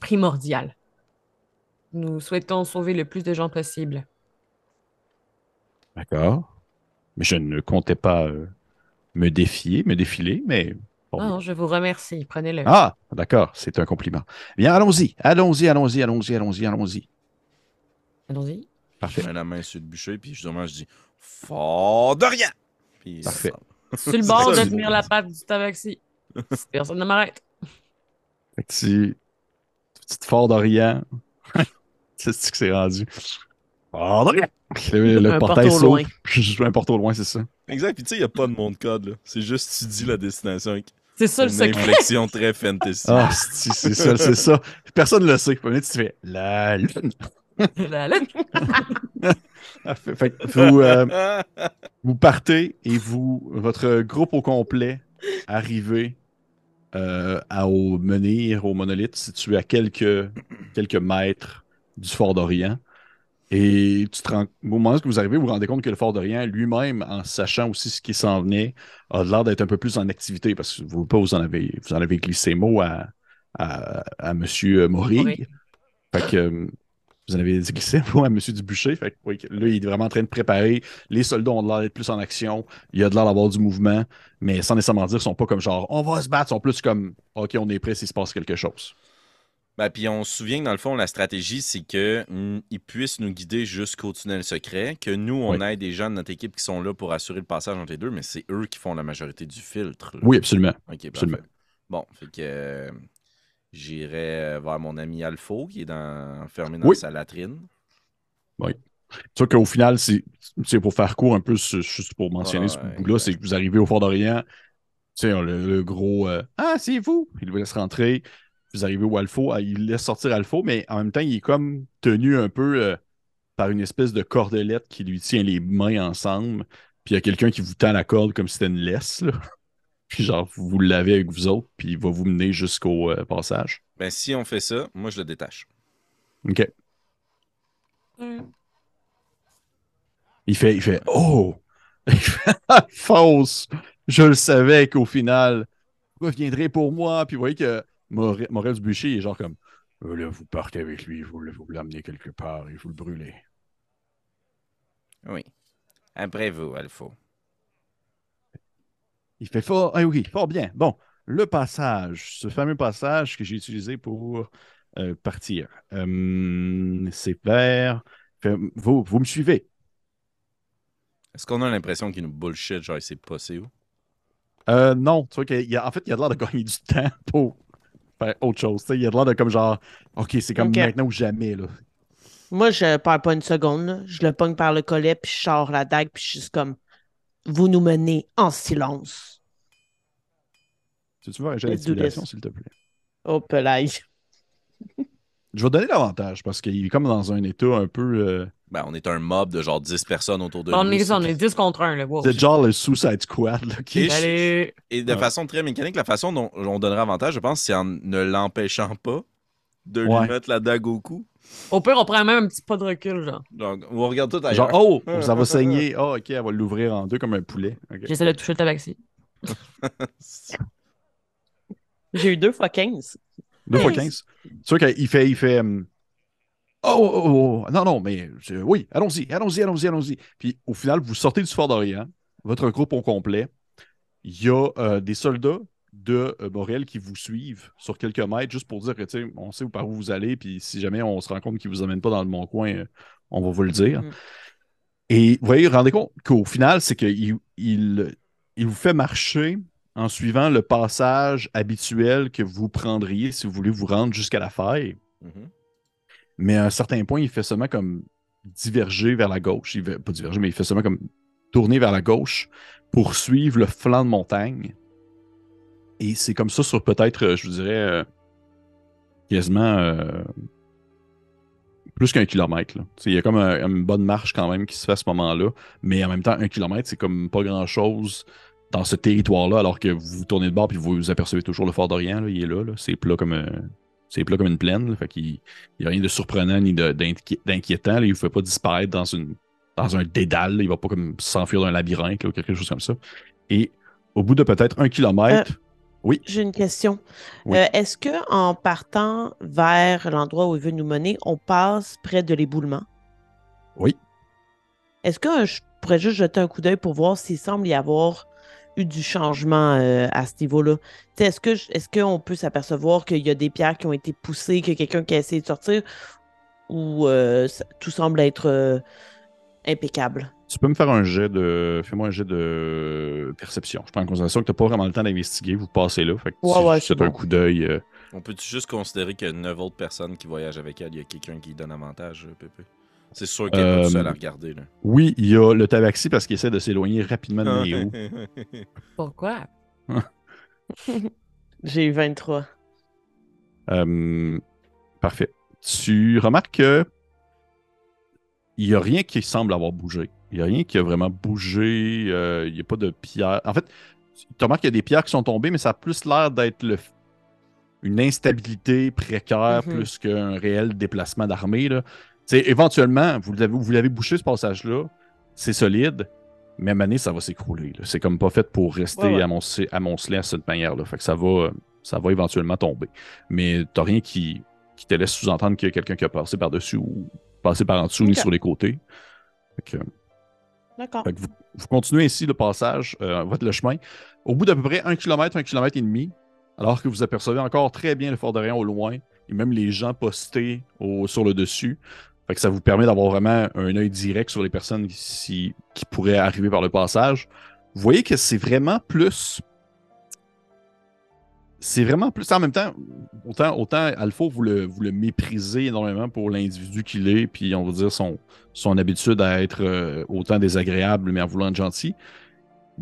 primordiale. Nous souhaitons sauver le plus de gens possible. D'accord. Mais je ne comptais pas euh, me défier, me défiler, mais. bon. Non, je vous remercie. Prenez-le. Ah, d'accord, c'est un compliment. Bien, allons-y, allons-y, allons-y, allons-y, allons-y, allons-y. Allons-y. Parfait. Je mets la main sur le bûcher, puis justement, je dis Fort de rien! Puis, Parfait. Sur le bord de je- tenir la patte du tabaxi. Personne ne m'arrête. Fait que tu. Petite Fort d'Orient. c'est ce que c'est rendu. D'Orient. Le, Un portail s'ouvre. loin. Je un porte au loin, c'est ça. Exact, puis tu sais, il n'y a pas de monde code, là. C'est juste tu dis la destination C'est ça le une secret. inflexion très fantasy. Ah, c'est c'est ça, c'est ça. Personne ne le sait. Puis, tu fais la lune. La lune. Ah, Fait, fait que vous, euh, vous partez et vous, votre groupe au complet, arrivez euh, à, au menhir, au monolithe, situé à quelques, quelques mètres du Fort d'Orient. Et tu te rends, au moment où vous arrivez, vous vous rendez compte que le Fort d'Orient lui-même, en sachant aussi ce qui s'en venait, a l'air d'être un peu plus en activité parce que vous, pas, vous, en, avez, vous en avez glissé mot à, à, à M. Maury. Maury. Fait que euh, vous en avez glissé mot à M. Dubuchet. Fait que, oui, là, il est vraiment en train de préparer. Les soldats ont l'air d'être plus en action. Il y a de l'air d'avoir du mouvement, mais sans nécessairement dire, ils sont pas comme genre on va se battre, ils sont plus comme OK, on est prêt s'il se passe quelque chose. Ben, puis on se souvient que dans le fond, la stratégie, c'est qu'ils puissent nous guider jusqu'au tunnel secret, que nous, on Oui. ait des gens de notre équipe qui sont là pour assurer le passage entre les deux, mais c'est eux qui font la majorité du filtre. là. Oui, absolument. Absolument. Bon, fait que euh, j'irai vers mon ami Alpho, qui est dans, enfermé dans Oui. sa latrine. C'est sûr qu'au final, c'est c'est pour faire court un peu, c'est juste pour mentionner ce ouais, bout-là, c'est que vous arrivez au Fort d'Orient, tu sais, le, le gros euh, Ah, c'est vous! Il vous laisse rentrer. Vous arrivez au Alpho, ah, il laisse sortir Alpho, mais en même temps, il est comme tenu un peu euh, par une espèce de cordelette qui lui tient les mains ensemble. Puis il y a quelqu'un qui vous tend la corde comme si c'était une laisse, là. Puis genre, vous l'avez avec vous autres, puis il va vous mener jusqu'au euh, passage. Ben, si on fait ça, moi, je le détache. OK. Mm. Il fait, il fait Oh! Il fait, Fausse! Je le savais qu'au final, vous reviendrez pour moi. Puis vous voyez que Morel, Morel du Bûcher est genre comme Euh, Là, vous partez avec lui, vous, vous l'amenez quelque part et vous le brûlez. Oui. Après vous, Alpho. Il fait fort. Ah oui, fort bien. Bon, le passage, ce fameux passage que j'ai utilisé pour euh, partir. Euh, c'est vers. vous, vous me suivez. Est-ce qu'on a l'impression qu'il nous bullshit, genre, il s'est passé où? Euh, non, tu vois qu'il y a, en fait, il y a de l'air de gagner du temps pour faire autre chose. Il y a de l'air de comme genre, OK, c'est comme maintenant ou jamais. Là. Moi, je perds pas une seconde. là. Je le pogne par le collet, puis je sors la dague, puis je suis juste comme Vous nous menez en silence. Si tu veux un jet d'intimidation, s'il te plaît? Oh, pelage. Je vais donner l'avantage parce qu'il est comme dans un état un peu. euh, Ben, on est un mob de genre 10 personnes autour de on nous. est, c'est- on est 10 contre 1, là. Wow. C'est genre le Suicide Squad. Là, qui Et-! Et de Ouais. façon très mécanique, la façon dont on donnerait avantage, je pense, c'est en ne l'empêchant pas de lui mettre la dague au cou. Au pire, on prend même un petit pas de recul, genre. Donc, on regarde tout ailleurs. Genre, oh, ça va saigner. Oh, OK, elle va l'ouvrir en deux comme un poulet. J'essaie de toucher le tabaxi. J'ai eu deux fois 15. Deux fois 15. 15. C'est sûr qu'il fait. Il fait hum, oh, oh, oh, oh, non, non, mais oui, allons-y, allons-y, allons-y, allons-y. Puis au final, vous sortez du Fort d'Orient, votre groupe au complet. Il y a euh, des soldats de euh, qui vous suivent sur quelques mètres, juste pour dire que, tu sais, on sait où par où vous allez, puis si jamais on se rend compte qu'ils vous amènent pas dans le bon coin, euh, on va vous le dire. Mhm. Et vous voyez, vous vous rendez compte qu'au final, c'est qu'il il, il vous fait marcher en suivant le passage habituel que vous prendriez si vous voulez vous rendre jusqu'à la faille. Mhm. Mais à un certain point, il fait seulement comme diverger vers la gauche. Il fait, pas diverger, mais il fait seulement comme tourner vers la gauche pour suivre le flanc de montagne. Et c'est comme ça sur peut-être, euh, je vous dirais, euh, quasiment euh, plus qu'un kilomètre. là. Il y a comme un- une bonne marche quand même qui se fait à ce moment-là. Mais en même temps, un kilomètre, c'est comme pas grand-chose dans ce territoire-là, alors que vous tournez de bord puis vous apercevez toujours le Fort d'Orient. Il est là. là. C'est plat comme, un- c'est plat comme une plaine. là. Fait qu'il il n'y a rien de surprenant ni d'inquiétant. Il ne fait pas disparaître dans, une, dans un dédale. Il ne va pas comme s'enfuir d'un labyrinthe ou quelque chose comme ça. Et au bout de peut-être un kilomètre, J'ai une question. Oui. Euh, Est-ce que en partant vers l'endroit où il veut nous mener, on passe près de l'éboulement? Oui. Est-ce que euh, je pourrais juste jeter un coup d'œil pour voir s'il semble y avoir eu du changement euh, à ce niveau-là? Est-ce que est-ce qu'on peut s'apercevoir qu'il y a des pierres qui ont été poussées, qu'il y a quelqu'un qui a essayé de sortir, ou euh, ça- tout semble être euh, impeccable? tu peux me faire un jet de. Fais-moi un jet de perception. Je prends en considération que tu n'as pas vraiment le temps d'investiguer. Vous passez là. Fait que Ouais, ouais, c'est un coup d'œil. euh, On peut-tu juste considérer que neuf autres personnes qui voyagent avec elle, il y a quelqu'un qui donne avantage, Pépé? C'est sûr qu'elle est pas Euh, seule à regarder, là. Oui, il y a le tabaxi parce qu'il essaie de s'éloigner rapidement de Néo. Pourquoi? J'ai eu 23. Euh, parfait. Tu remarques que il n'y a rien qui semble avoir bougé. Il n'y a rien qui a vraiment bougé. euh, il n'y a pas de pierre. En fait, tu remarques qu'il y a des pierres qui sont tombées, mais ça a plus l'air d'être le- une instabilité précaire Mhm. plus qu'un réel déplacement d'armée. Éventuellement, vous l'avez, vous l'avez bouché ce passage-là, c'est solide, mais à donné, ça va s'écrouler. là. C'est comme pas fait pour rester Ouais, ouais. amoncelé amoncelé à cette manière-là. Fait que ça va, ça va éventuellement tomber. Mais t'as rien qui, qui te laisse sous-entendre qu'il y a quelqu'un qui a passé par-dessus ou passé par en dessous ni sur les côtés. Fait que, D'accord. fait que vous, vous continuez ainsi le passage, euh, votre le chemin. Au bout d'à peu près un kilomètre, un kilomètre et demi, alors que vous apercevez encore très bien le fort de Rien au loin, et même les gens postés au- sur le dessus. Fait que ça vous permet d'avoir vraiment un œil direct sur les personnes qui, pourraient arriver par le passage. Vous voyez que c'est vraiment plus. C'est vraiment plus. En même temps, autant, autant Alpha, vous le, vous le méprisez énormément pour l'individu qu'il est, puis on va dire son, son habitude à être euh, autant désagréable, mais en voulant être gentil.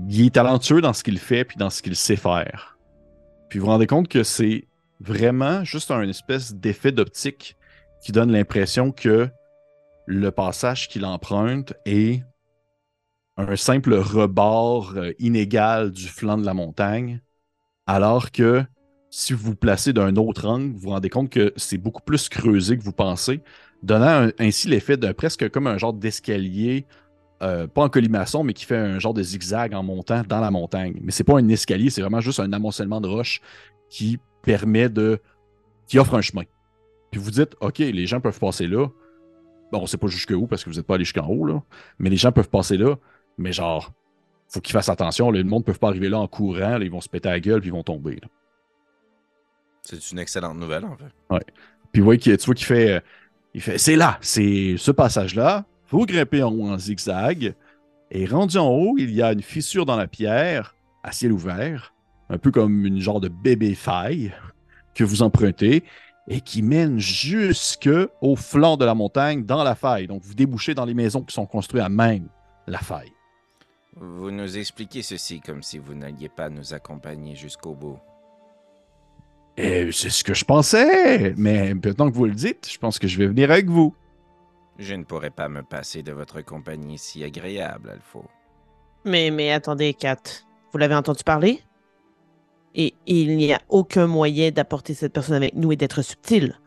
Il est talentueux dans ce qu'il fait, puis dans ce qu'il sait faire. Puis vous vous rendez compte que c'est vraiment juste un espèce d'effet d'optique qui donne l'impression que le passage qu'il emprunte est un simple rebord euh, inégal du flanc de la montagne, alors que si vous vous placez d'un autre angle, vous vous rendez compte que c'est beaucoup plus creusé que vous pensez, donnant ainsi l'effet d'un presque comme un genre d'escalier, euh, pas en colimaçon, mais qui fait un genre de zigzag en montant dans la montagne. Mais c'est pas un escalier, c'est vraiment juste un amoncellement de roches qui permet de. qui offre un chemin. Puis vous dites, OK, les gens peuvent passer là. Bon, on sait pas jusqu'où parce que vous n'êtes pas allé jusqu'en haut, là. Mais les gens peuvent passer là. Mais genre, faut qu'ils fassent attention. là. Le monde ne peut pas arriver là en courant. là, ils vont se péter la gueule puis ils vont tomber. C'est une excellente nouvelle, en fait. Puis vous voyez qu'il- tu vois qu'il fait, il fait c'est là, c'est ce passage-là. faut grimper en haut en zigzag. Et rendu en haut, il y a une fissure dans la pierre à ciel ouvert, un peu comme une genre de bébé faille que vous empruntez et qui mène jusque au flanc de la montagne dans la faille. Donc vous débouchez dans les maisons qui sont construites à même la faille. Vous nous expliquez ceci comme si vous n'alliez pas nous accompagner jusqu'au bout. Et c'est ce que je pensais, mais maintenant que vous le dites, je pense que je vais venir avec vous. Je ne pourrais pas me passer de votre compagnie si agréable, Alpha. Mais, mais attendez, Kat. Vous l'avez entendu parler? Et il n'y a aucun moyen d'apporter cette personne avec nous et d'être subtil.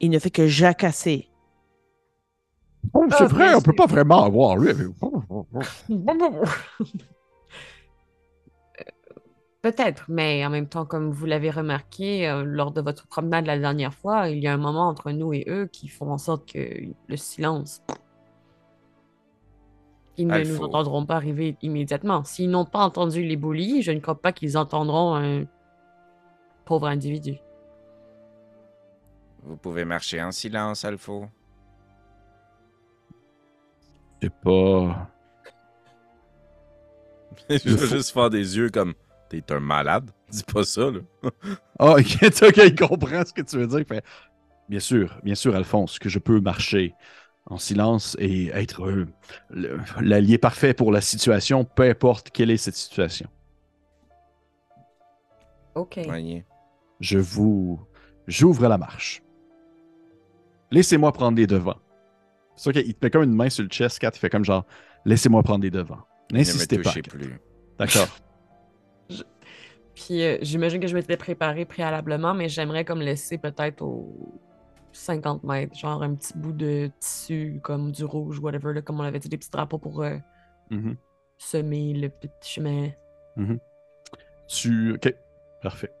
Il ne fait que jacasser. Oh, c'est Ah, vrai, on peut pas vraiment avoir lui. Peut-être, mais en même temps, comme vous l'avez remarqué euh, lors de votre promenade la dernière fois, il y a un moment entre nous et eux qui font en sorte que le silence. Ils ne Alpha. nous entendront pas arriver immédiatement. S'ils n'ont pas entendu les bullies, je ne crois pas qu'ils entendront un pauvre individu. Vous pouvez marcher en silence, Alpho. C'est pas. Je veux juste faire des yeux comme T'es un malade. Dis pas ça, là. Ah, ok, ok, il comprend ce que tu veux dire. Bien sûr, bien sûr, Alphonse, que je peux marcher en silence et être euh, l'allié parfait pour la situation, peu importe quelle est cette situation. Ok. Voyez. Je vous. J'ouvre la marche. Laissez-moi prendre les devants. C'est sûr qu'il te met comme une main sur le chest, Kat. Il fait comme genre, laissez-moi prendre les devants. N'insistez pas. plus. D'accord. Puis euh, j'imagine que je m'étais préparé préalablement, mais j'aimerais comme laisser peut-être aux 50 mètres, genre un petit bout de tissu comme du rouge, whatever, là, comme on avait dit, des petits drapeaux pour euh, Mhm. semer le petit chemin. Tu. Ok, parfait.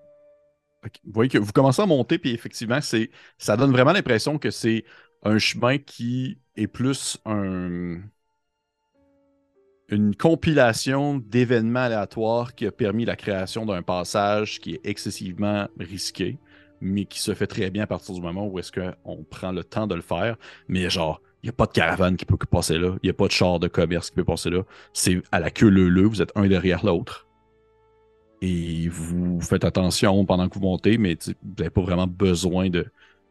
Vous voyez que vous commencez à monter, puis effectivement, c'est, ça donne vraiment l'impression que c'est un chemin qui est plus un, une compilation d'événements aléatoires qui a permis la création d'un passage qui est excessivement risqué, mais qui se fait très bien à partir du moment où est-ce qu'on prend le temps de le faire. Mais genre, il n'y a pas de caravane qui peut passer là, il n'y a pas de char de commerce qui peut passer là. C'est à la queue leu-leu, vous êtes un derrière l'autre. Et vous faites attention pendant que vous montez, mais vous n'avez pas vraiment besoin de,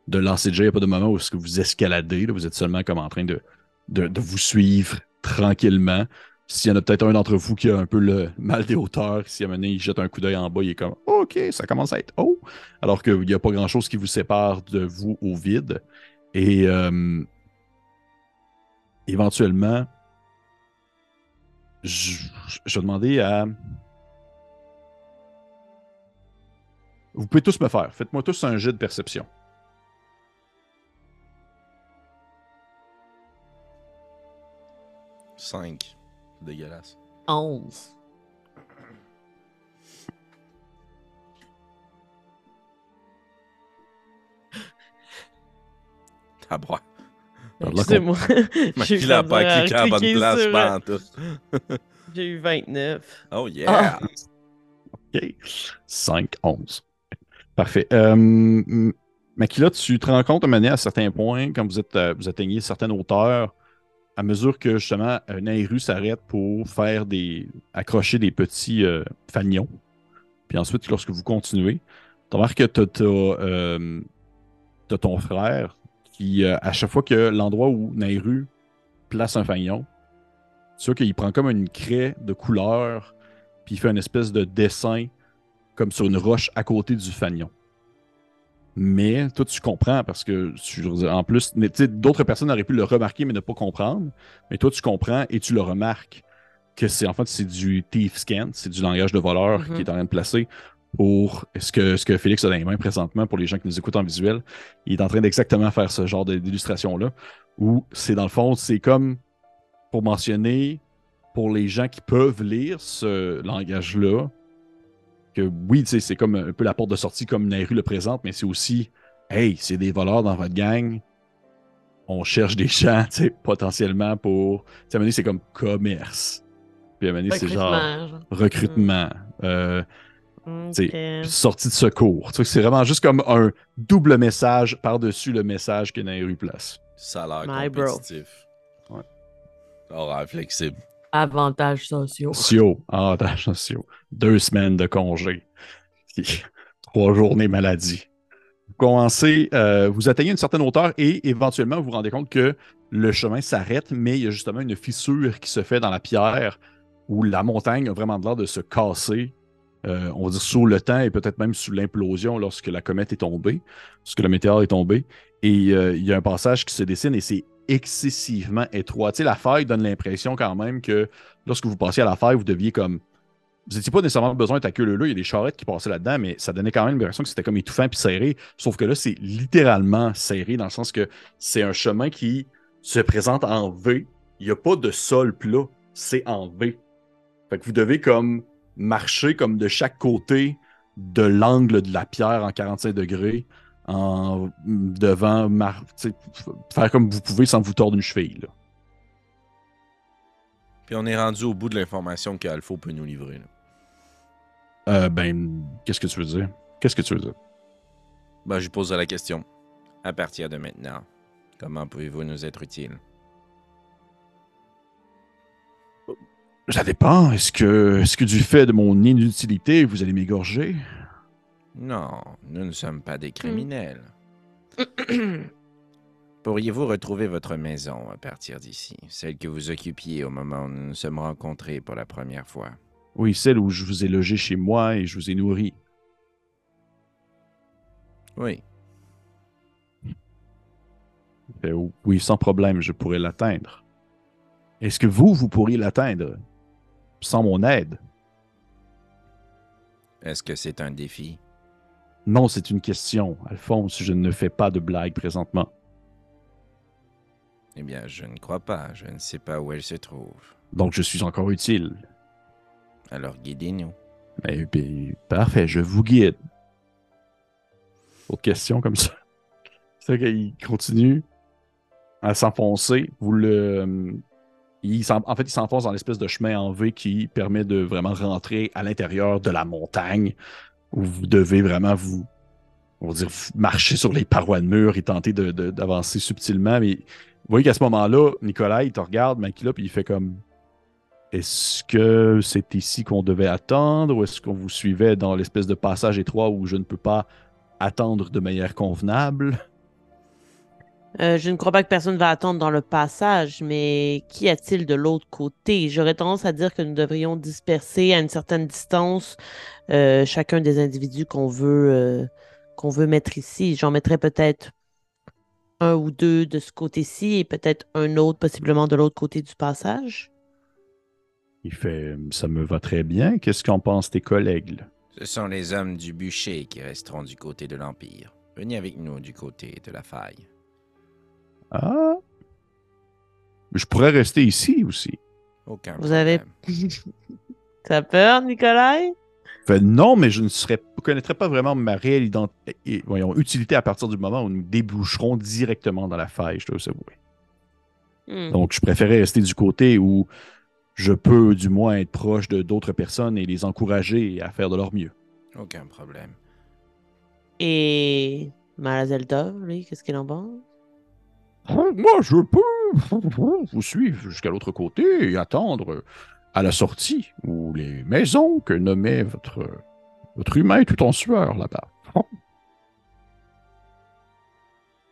de lancer de jet. Il n'y a pas de moment où est-ce que vous escaladez. là. vous êtes seulement comme en train de, de, de vous suivre tranquillement. S'il y en a peut-être un d'entre vous qui a un peu le mal des hauteurs, si à un moment il jette un coup d'œil en bas, il est comme OK, ça commence à être haut. Alors qu'il n'y a pas grand-chose qui vous sépare de vous au vide. Et euh, éventuellement, je, je vais demander à. Vous pouvez tous me faire. Faites-moi tous un jet de perception. Cinq. Dégueulasse. 11. Tabrois. Alors là, Excusez-moi. Ma J'ai de la pas cliqué à la bonne place, tout. J'ai eu 29. Oh yeah! OK. 5, 11. Parfait. Euh, Makila, tu te rends compte à un moment donné, à certains points, quand vous, êtes, euh, vous atteignez certaines hauteurs, à mesure que justement un Nairu s'arrête pour faire des. accrocher des petits euh, fanions. Puis ensuite, lorsque vous continuez, tu remarques que tu as, ton frère qui, euh, à chaque fois que l'endroit où Nairu place un fanion, tu vois qu'il prend comme une craie de couleur, puis il fait une espèce de dessin comme sur une roche à côté du fanion. Mais toi, tu comprends parce que, tu- en plus, d'autres personnes auraient pu le remarquer mais ne pas comprendre. Mais toi, tu comprends et tu le remarques que c'est en fait c'est du thief scan, c'est du langage de voleur Mhm. qui est en train de placer pour ce que, ce que Félix a dans les mains présentement pour les gens qui nous écoutent en visuel. Il est en train d'exactement faire ce genre d'illustration-là où c'est dans le fond, c'est comme pour mentionner pour les gens qui peuvent lire ce langage-là, que oui, c'est comme un peu la porte de sortie comme Nairu le présente, mais c'est aussi, hey, c'est des voleurs dans votre gang. On cherche des gens, tu sais, potentiellement pour. Tu sais, à un moment donné, c'est comme commerce. Puis à un moment donné, c'est genre Recrutement, recrutement, euh, sortie de secours. C'est vraiment juste comme un double message par-dessus le message que Nairu place. Salaire compétitif. Ouais. Horaire flexible. Avantages sociaux. Sociaux, avantages sociaux. Deux semaines de congé. Trois journées maladie. Vous commencez, euh, vous atteignez une certaine hauteur et éventuellement vous vous rendez compte que le chemin s'arrête, mais il y a justement une fissure qui se fait dans la pierre où la montagne a vraiment l'air de se casser. euh, on va dire sous le temps et peut-être même sous l'implosion lorsque la comète est tombée, lorsque le météore est tombé. Et euh, il y a un passage qui se dessine et c'est excessivement étroit. Tu sais, la faille donne l'impression quand même que lorsque vous passiez à la faille, vous deviez comme. Vous n'étiez pas nécessairement besoin d'être à queue leu il y a des charrettes qui passaient là-dedans, mais ça donnait quand même l'impression que c'était comme étouffant puis serré. Sauf que là, c'est littéralement serré dans le sens que c'est un chemin qui se présente en V. Il n'y a pas de sol plat, c'est en V. Fait que vous devez comme marcher comme de chaque côté de l'angle de la pierre en 45 degrés en devant faire comme vous pouvez sans vous tordre une cheville. là. Puis on est rendu au bout de l'information qu'Alpha peut nous livrer. là. Euh, ben, qu'est-ce que tu veux dire? Qu'est-ce que tu veux dire? Ben, je pose la question. À partir de maintenant, comment pouvez-vous nous être utiles? Ça dépend. Est-ce que, est-ce que du fait de mon inutilité, vous allez m'égorger? Non, nous ne sommes pas des criminels. Pourriez-vous retrouver votre maison à partir d'ici, celle que vous occupiez au moment où nous nous sommes rencontrés pour la première fois? Oui, celle où je vous ai logé chez moi et je vous ai nourri. Oui, Fait, oui, sans problème, je pourrais l'atteindre. Est-ce que vous, vous pourriez l'atteindre sans mon aide? est-ce que c'est un défi? Non, c'est une question. Alphonse, je ne fais pas de blague présentement. Eh bien, je ne crois pas, je ne sais pas où elle se trouve. Donc, je suis encore utile. Alors guidez-nous. Eh bien, parfait, je vous guide. Autre question comme ça. C'est qu'il continue à s'enfoncer. Vous le. il s'en- en fait, il s'enfonce dans l'espèce de chemin en V qui permet de vraiment rentrer à l'intérieur de la montagne où vous devez vraiment vous, on va dire, marcher sur les parois de mur et tenter d'avancer subtilement. Mais vous voyez qu'à ce moment-là, Nicolas, il te regarde, Makila, puis il fait comme est-ce que c'est ici qu'on devait attendre ou est-ce qu'on vous suivait dans l'espèce de passage étroit où je ne peux pas attendre de manière convenable? Euh, je ne crois pas que personne va attendre dans le passage, mais qu'y a-t-il de l'autre côté? J'aurais tendance à dire que nous devrions disperser à une certaine distance euh, chacun des individus qu'on veut, euh, qu'on veut mettre ici. J'en mettrais peut-être un ou deux de ce côté-ci et peut-être un autre possiblement de l'autre côté du passage. Il fait ça me va très bien. Qu'est-ce qu'en pensent tes collègues? là? Ce sont les hommes du bûcher qui resteront du côté de l'Empire. Venez avec nous du côté de la faille. Ah! Je pourrais rester ici aussi. Aucun Vous avez-. T'as peur, Nicolas? Fait non, mais je ne serais, connaîtrais pas vraiment ma réelle ident- et- voyons, utilité à partir du moment où nous déboucherons directement dans la faille, je dois avouer. Hmm. Donc, je préférais rester du côté où je peux du moins être proche de d'autres personnes et les encourager à faire de leur mieux. Aucun problème. Et Malazelda, lui, qu'est-ce qu'il en pense? Oh, Moi, je peux vous suivre jusqu'à l'autre côté et attendre à la sortie ou les maisons que nommait votre, votre humain tout en sueur là-bas.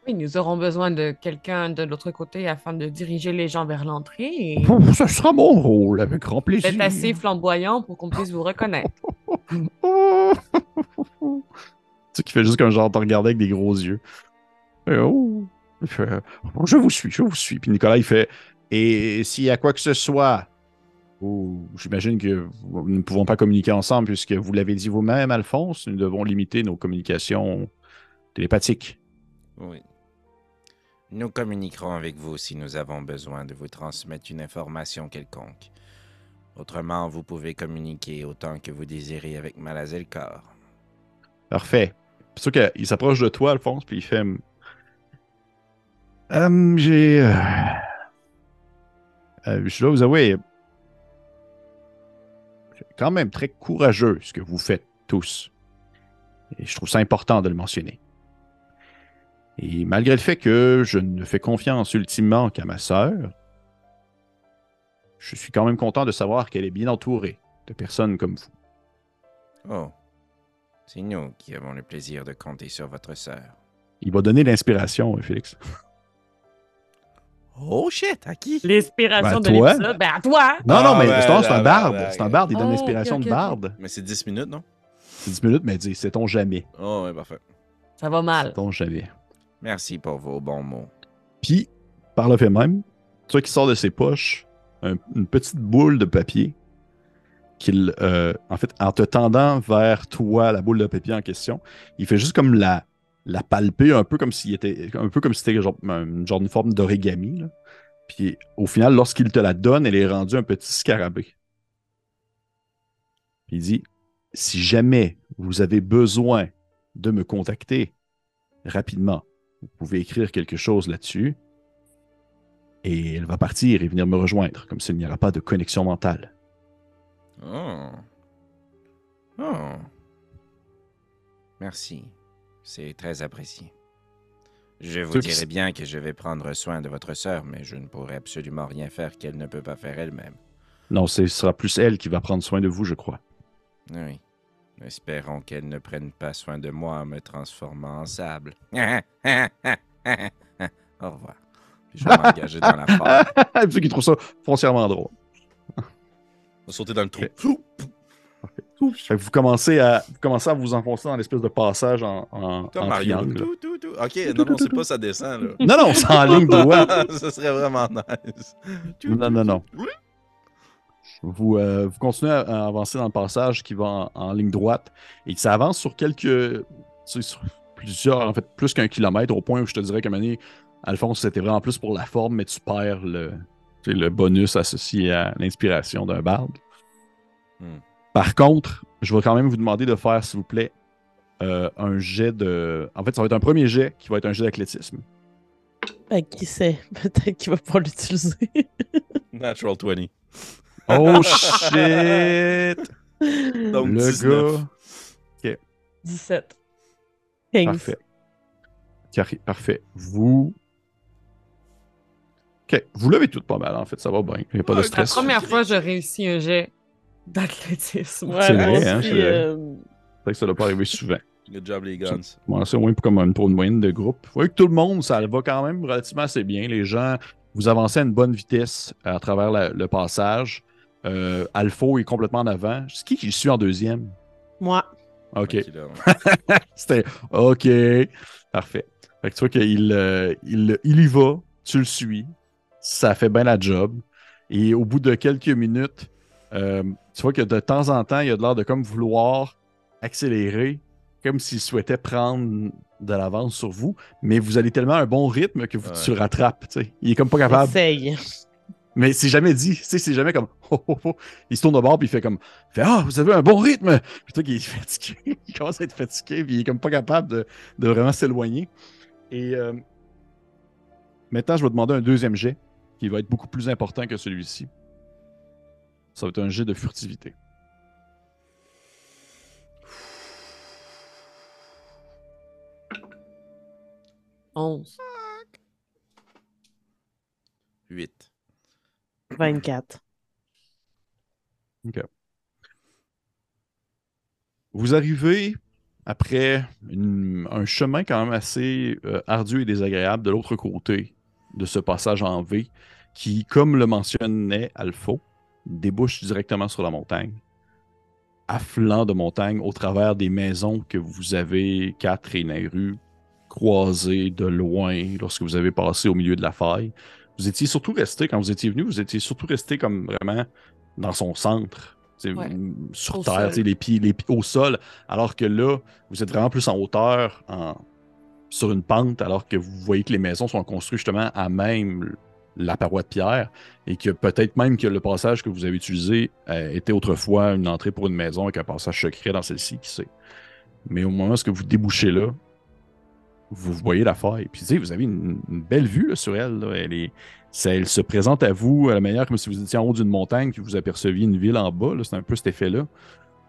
Oui, nous aurons besoin de quelqu'un de l'autre côté afin de diriger les gens vers l'entrée. Et Oh, Ce sera mon rôle, avec grand vous plaisir. êtes assez flamboyant pour qu'on puisse vous reconnaître. Oh. tu sais, qui fait juste comme genre te regarder avec des gros yeux. Et oh. Il fait, Oh, je vous suis, je vous suis. Puis Nicolas, il fait Et s'il y a quoi que ce soit, oh, j'imagine que nous ne pouvons pas communiquer ensemble puisque vous l'avez dit vous-même, Alphonse, nous devons limiter nos communications télépathiques. Oui. Nous communiquerons avec vous si nous avons besoin de vous transmettre une information quelconque. Autrement, vous pouvez communiquer autant que vous désirez avec Malazelkar. Parfait. C'est sûr qu'il s'approche de toi, Alphonse, puis il fait. Hum, j'ai. euh, euh, je dois vous avouer. C'est quand même très courageux ce que vous faites tous. Et je trouve ça important de le mentionner. Et malgré le fait que je ne fais confiance ultimement qu'à ma sœur, je suis quand même content de savoir qu'elle est bien entourée de personnes comme vous. Oh. C'est nous qui avons le plaisir de compter sur votre sœur. Il va donner l'inspiration, Félix. Oh shit, à qui? L'inspiration Ben, de l'épisode, ben à toi! Non, non, Ah, mais ben, c'est un- barde. C'est un barde, il donne Oh, l'inspiration de barde. Mais c'est 10 minutes, non? C'est 10 minutes, mais dis, sait-on jamais? Oh, ouais, parfait. Ça va mal. Sait-on jamais? Merci pour vos bons mots. Puis, par le fait même, tu vois qu'il sort de ses poches un- une petite boule de papier qu'il, euh, en fait, en te tendant vers toi, la boule de papier en question, il fait juste comme la, la palper, un peu comme s'il était, un peu comme si c'était genre, un- genre une forme d'origami. Puis, au final, lorsqu'il te la donne, elle est rendue un petit scarabée. Il dit Si jamais vous avez besoin de me contacter rapidement, vous pouvez écrire quelque chose là-dessus. Et elle va partir et venir me rejoindre, comme s'il n'y aura pas de connexion mentale. Oh. Oh. Merci. C'est très apprécié. Je vous dirai bien que je vais prendre soin de votre sœur, mais je ne pourrai absolument rien faire qu'elle ne peut pas faire elle-même. Non, ce sera plus elle qui va prendre soin de vous, je crois. Oui. Espérons qu'elle ne prenne pas soin de moi en me transformant en sable. Au revoir. Puis je vais m'engager dans la forêt. Pour ceux qui trouvent ça foncièrement drôle. On va sauter dans le trou. Fait que vous, commencez à, vous commencez à vous enfoncer dans l'espèce de passage en, en, Mario. Tout, tout, tout. Ok, non, non, c'est pas ça descend, là. Non, non, c'est en ligne droite. ça serait vraiment nice. Non, non, non. Vous, euh, vous continuez à, à avancer dans le passage qui va en, en ligne droite et ça avance sur quelques. sur plusieurs, en fait, plus qu'un kilomètre au point où je te dirais moment donné, Alphonse, c'était vraiment plus pour la forme, mais tu perds le, le bonus associé à l'inspiration d'un barde. Hmm. Par contre, je vais quand même vous demander de faire, s'il vous plaît, euh, un jet de. En fait, ça va être un premier jet qui va être un jet d'athlétisme. Ben, qui sait? Peut-être qu'il va pas l'utiliser. Natural 20. Oh shit! Donc, le 19. gars. 17. 15. Parfait. Carré- Parfait. Vous. Ok. Vous l'avez tout pas mal, en fait. Ça va bien. Il n'y a pas de Ouais, La stress. première fois, j'ai réussi un jet d'athlétisme. Ouais, C'est vrai, hein, c'est vrai. euh, C'est vrai que ça ne doit pas arriver souvent. Good job, les guns. Bon, c'est au moins pour, comme une, pour une moyenne de groupe. Vous voyez que tout le monde, ça va quand même relativement assez bien. Les gens, vous avancez à une bonne vitesse à travers la- le passage. Euh, Alpha est complètement en avant. C'est qui qui suit en deuxième? Moi. OK. C'était OK. Parfait. Fait que tu vois qu'il euh, il, il y va, tu le suis, ça fait bien la job. Et au bout de quelques minutes, euh, tu vois que de temps en temps, il a de l'air de comme vouloir accélérer, comme s'il souhaitait prendre de l'avance sur vous, mais vous allez tellement à un bon rythme que vous Ouais. tu le rattrapes. tu sais. Il est comme pas capable. Essaye. Mais c'est jamais dit. Tu sais, c'est jamais comme. oh, oh, oh. Il se tourne au bord puis il fait comme. il fait, Ah, vous avez un bon rythme. Puis toi, qui est fatigué. il commence à être fatigué puis il est comme pas capable de, de vraiment s'éloigner. Et euh, maintenant, je vais demander un deuxième jet qui va être beaucoup plus important que celui-ci. Ça va être un jet de furtivité. 11. 8. 24. Vous arrivez après un chemin quand même assez euh, ardu et désagréable de l'autre côté de ce passage en V qui, comme le mentionnait Alpha, débouche directement sur la montagne. À flanc de montagne, au travers des maisons que vous avez, quatre et Nairu, croisées de loin lorsque vous avez passé au milieu de la faille. Vous étiez surtout resté, quand vous étiez venu, vous étiez surtout resté comme vraiment dans son centre. Ouais. Sur Au terre, les pieds, les pieds au sol, alors que là, vous êtes vraiment plus en hauteur, en- sur une pente, alors que vous voyez que les maisons sont construites justement à même la paroi de pierre, et que peut-être même que le passage que vous avez utilisé euh, était autrefois une entrée pour une maison avec un passage secret dans celle-ci, qui sait. Mais au moment où vous débouchez là, vous voyez la faille. Puis vous avez une, belle vue sur elle. Elle, est, ça- elle se présente à vous à la manière comme si vous étiez en haut d'une montagne puis vous aperceviez une ville en bas. C'est un peu cet effet-là.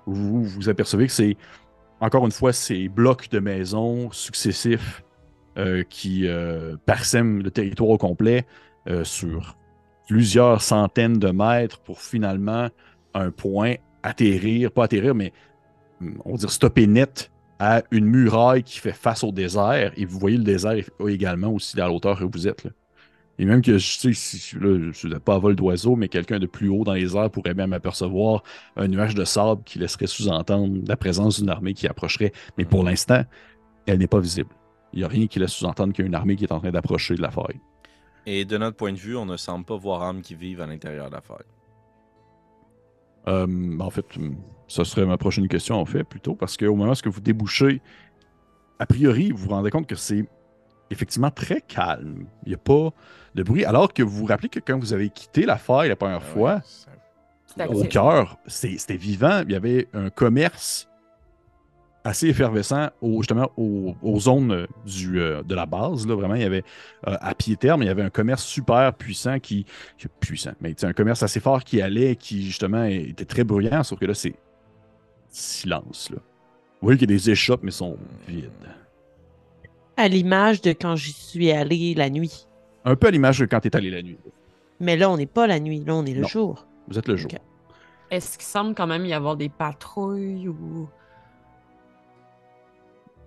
Vous vous apercevez que c'est, encore une fois, ces blocs de maisons successifs euh, qui euh, parsèment le territoire au complet euh, sur plusieurs centaines de mètres pour finalement un point atterrir, pas atterrir, mais on va dire stopper net à une muraille qui fait face au désert. Et vous voyez le désert également aussi à la hauteur où vous êtes. là. Et même que, je sais, si, là, je n'ai pas à vol d'oiseau, mais quelqu'un de plus haut dans les airs pourrait même apercevoir un nuage de sable qui laisserait sous-entendre la présence d'une armée qui approcherait. Mais pour l'instant, elle n'est pas visible. Il n'y a rien qui laisse sous-entendre qu'il y a une armée qui est en train d'approcher de la faille. Et de notre point de vue, on ne semble pas voir âmes qui vivent à l'intérieur de la faille. Euh, en fait, ça serait ma prochaine question, en fait, plutôt, parce qu'au moment où vous débouchez, a priori, vous vous rendez compte que c'est effectivement très calme. Il n'y a pas de bruit. Alors que vous vous rappelez que quand vous avez quitté la faille la première Ah fois, ouais, au cœur, c'est- c'était vivant. Il y avait un commerce assez effervescent au, justement aux, aux zones euh, du, euh, de la base. Là, vraiment, il y avait euh, à pied terme, il y avait un commerce super puissant qui. qui- Puissant, mais tu sais, un commerce assez fort qui allait, qui justement était très bruyant, sauf que là, c'est silence. Là. Vous voyez qu'il y a des échoppes, mais sont vides. À l'image de quand j'y suis allé la nuit. Un peu à l'image de quand tu es allé la nuit. Mais là, on n'est pas la nuit, là, on est le Non. jour. Vous êtes le jour. Est-ce qu'il semble quand même y avoir des patrouilles ou?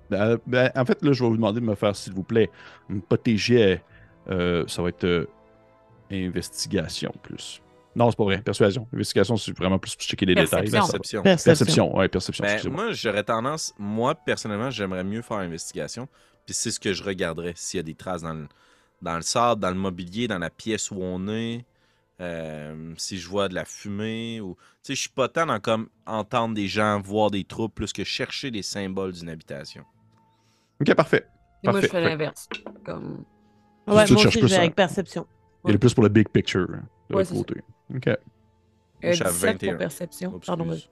Ben, ben, en fait, là, je vais vous demander de me faire, s'il vous plaît, un petit jet. euh, ça va être euh, investigation plus. Non, c'est pas vrai. Persuasion. Investigation, c'est vraiment plus pour checker les détails. Perception. Perception. Perception, ouais, perception. Ben, excusez-moi. moi, j'aurais tendance, moi, personnellement, j'aimerais mieux faire investigation. Puis c'est ce que je regarderais. S'il y a des traces dans le, dans le sable, dans le mobilier, dans la pièce où on est. euh, si je vois de la fumée ou. Tu sais, je suis pas tant dans comme entendre des gens, voir des troupes, plus que chercher des symboles d'une habitation. Ok, parfait. Et moi, je fais l'inverse. Comme. Ouais, moi aussi, plus je vais ça. avec perception. Il est plus pour le big picture. hein, De Ouais, l'autre c'est ça. Ok. Moi, Euh, je suis à 17 21. pour perception. Pardon, excuse.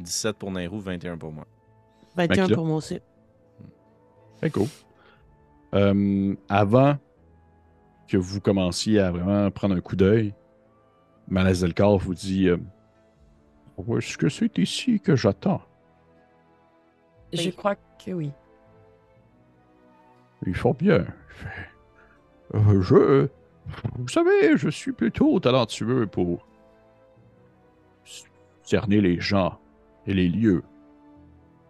17 pour Nairou, 21 pour moi. 21 Makila. pour moi aussi. Très cool. Euh, avant que vous commenciez à vraiment prendre un coup d'œil, Malazelkar vous dit euh, Où Est-ce que c'est ici que j'attends Je crois que oui. Il faut bien. Euh, je. Vous savez, je suis plutôt talentueux pour cerner les gens et les lieux.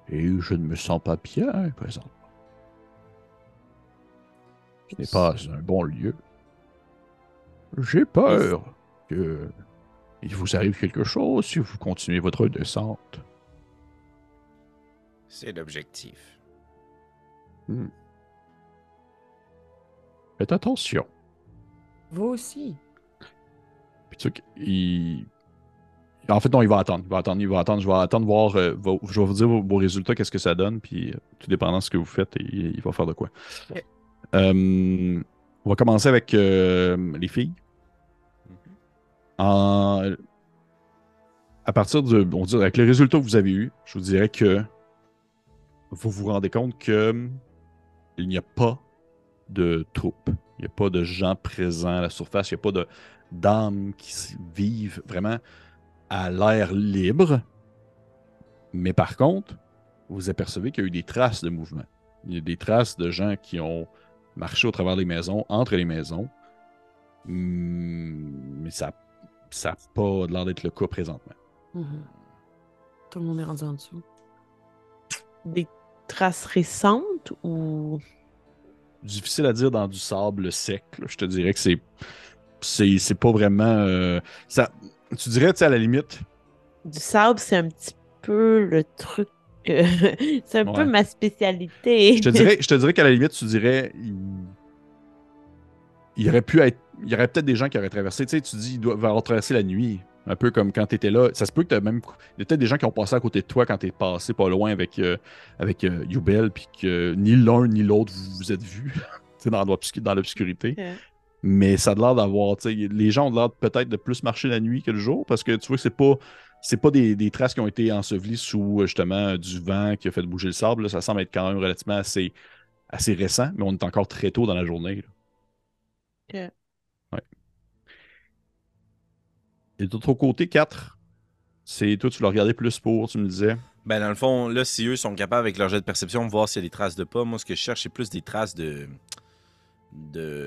Et je ne me sens pas bien présentement. Ce n'est pas un bon lieu. J'ai peur que il vous arrive quelque chose si vous continuez votre descente. C'est l'objectif. Faites attention. Vous aussi. Puis tu sais qu'il- En fait, non, il va attendre. Il va attendre. Il va attendre. Je vais attendre voir. euh, Je vais vous dire vos, vos résultats, qu'est-ce que ça donne. Puis, euh, tout dépendant de ce que vous faites, il, il va faire de quoi. Euh, on va commencer avec les filles. En- À partir de. On dirait, avec les résultats que vous avez eus, je vous dirais que vous vous rendez compte que il n'y a pas de troupes. Il n'y a pas de gens présents à la surface. Il n'y a pas d'âmes qui vivent vraiment à l'air libre. Mais par contre, vous apercevez qu'il y a eu des traces de mouvement. Il y a des traces de gens qui ont marché au travers des maisons, entre les maisons. Hmm, Mais ça n'a pas l'air d'être le cas présentement. Mhm. Tout le monde est rendu en dessous. Des traces récentes ou. Difficile à dire dans du sable sec. là. Je te dirais que c'est. C'est c'est pas vraiment. euh, ça, tu dirais, tu sais, à la limite, Du sable, c'est un petit peu le truc. c'est un Ouais. peu ma spécialité. Je te dirais, je te dirais qu'à la limite, tu dirais. Il, il aurait pu être. Il y aurait peut-être des gens qui auraient traversé. Tu sais, tu dis, ils doivent avoir traversé la nuit. Un peu comme quand tu étais là. Ça se peut que tu même. Il y a peut-être des gens qui ont passé à côté de toi quand tu es passé pas loin avec, euh, avec euh, Yubel, puis que ni l'un ni l'autre vous vous êtes vus dans l'obscu- dans l'obscurité. Mais ça a l'air d'avoir. Les gens ont l'air peut-être de plus marcher la nuit que le jour parce que tu vois que c'est pas. C'est pas des, des traces qui ont été ensevelies sous euh, justement du vent qui a fait bouger le sable. là. Ça semble être quand même relativement assez, assez récent, mais on est encore très tôt dans la journée. là. Et de l'autre côté, 4, c'est toi, tu l'as regardé plus pour, tu me disais. Ben, dans le fond, là, si eux sont capables avec leur jet de perception de voir s'il y a des traces de pas, moi, ce que je cherche, c'est plus des traces de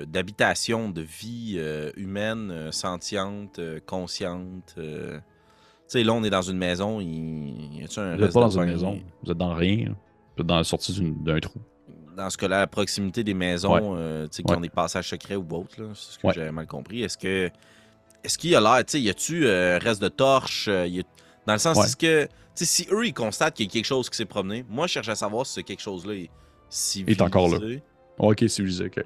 d'habitation, de, vie euh, humaine, euh, sentiente, euh, consciente. euh. Tu sais, là, on est dans une maison. Il... Y a-tu un Vous n'êtes pas dans une maison, vous êtes dans rien. Vous êtes dans la sortie d'un trou. Dans ce cas-là, à proximité des maisons Ouais. tu sais, qui Ouais. ont des passages secrets ou autres, là, c'est ce que Ouais. j'avais mal compris. Est-ce que est-ce qu'il y a l'air, tu sais, y a-tu euh, reste de torches euh, y a- Dans le sens, Ouais. est-ce que, tu sais, si eux ils constatent qu'il y a quelque chose qui s'est promené, moi je cherche à savoir si ce quelque chose-là est civilisé. est encore là. Ok, civilisé, ok.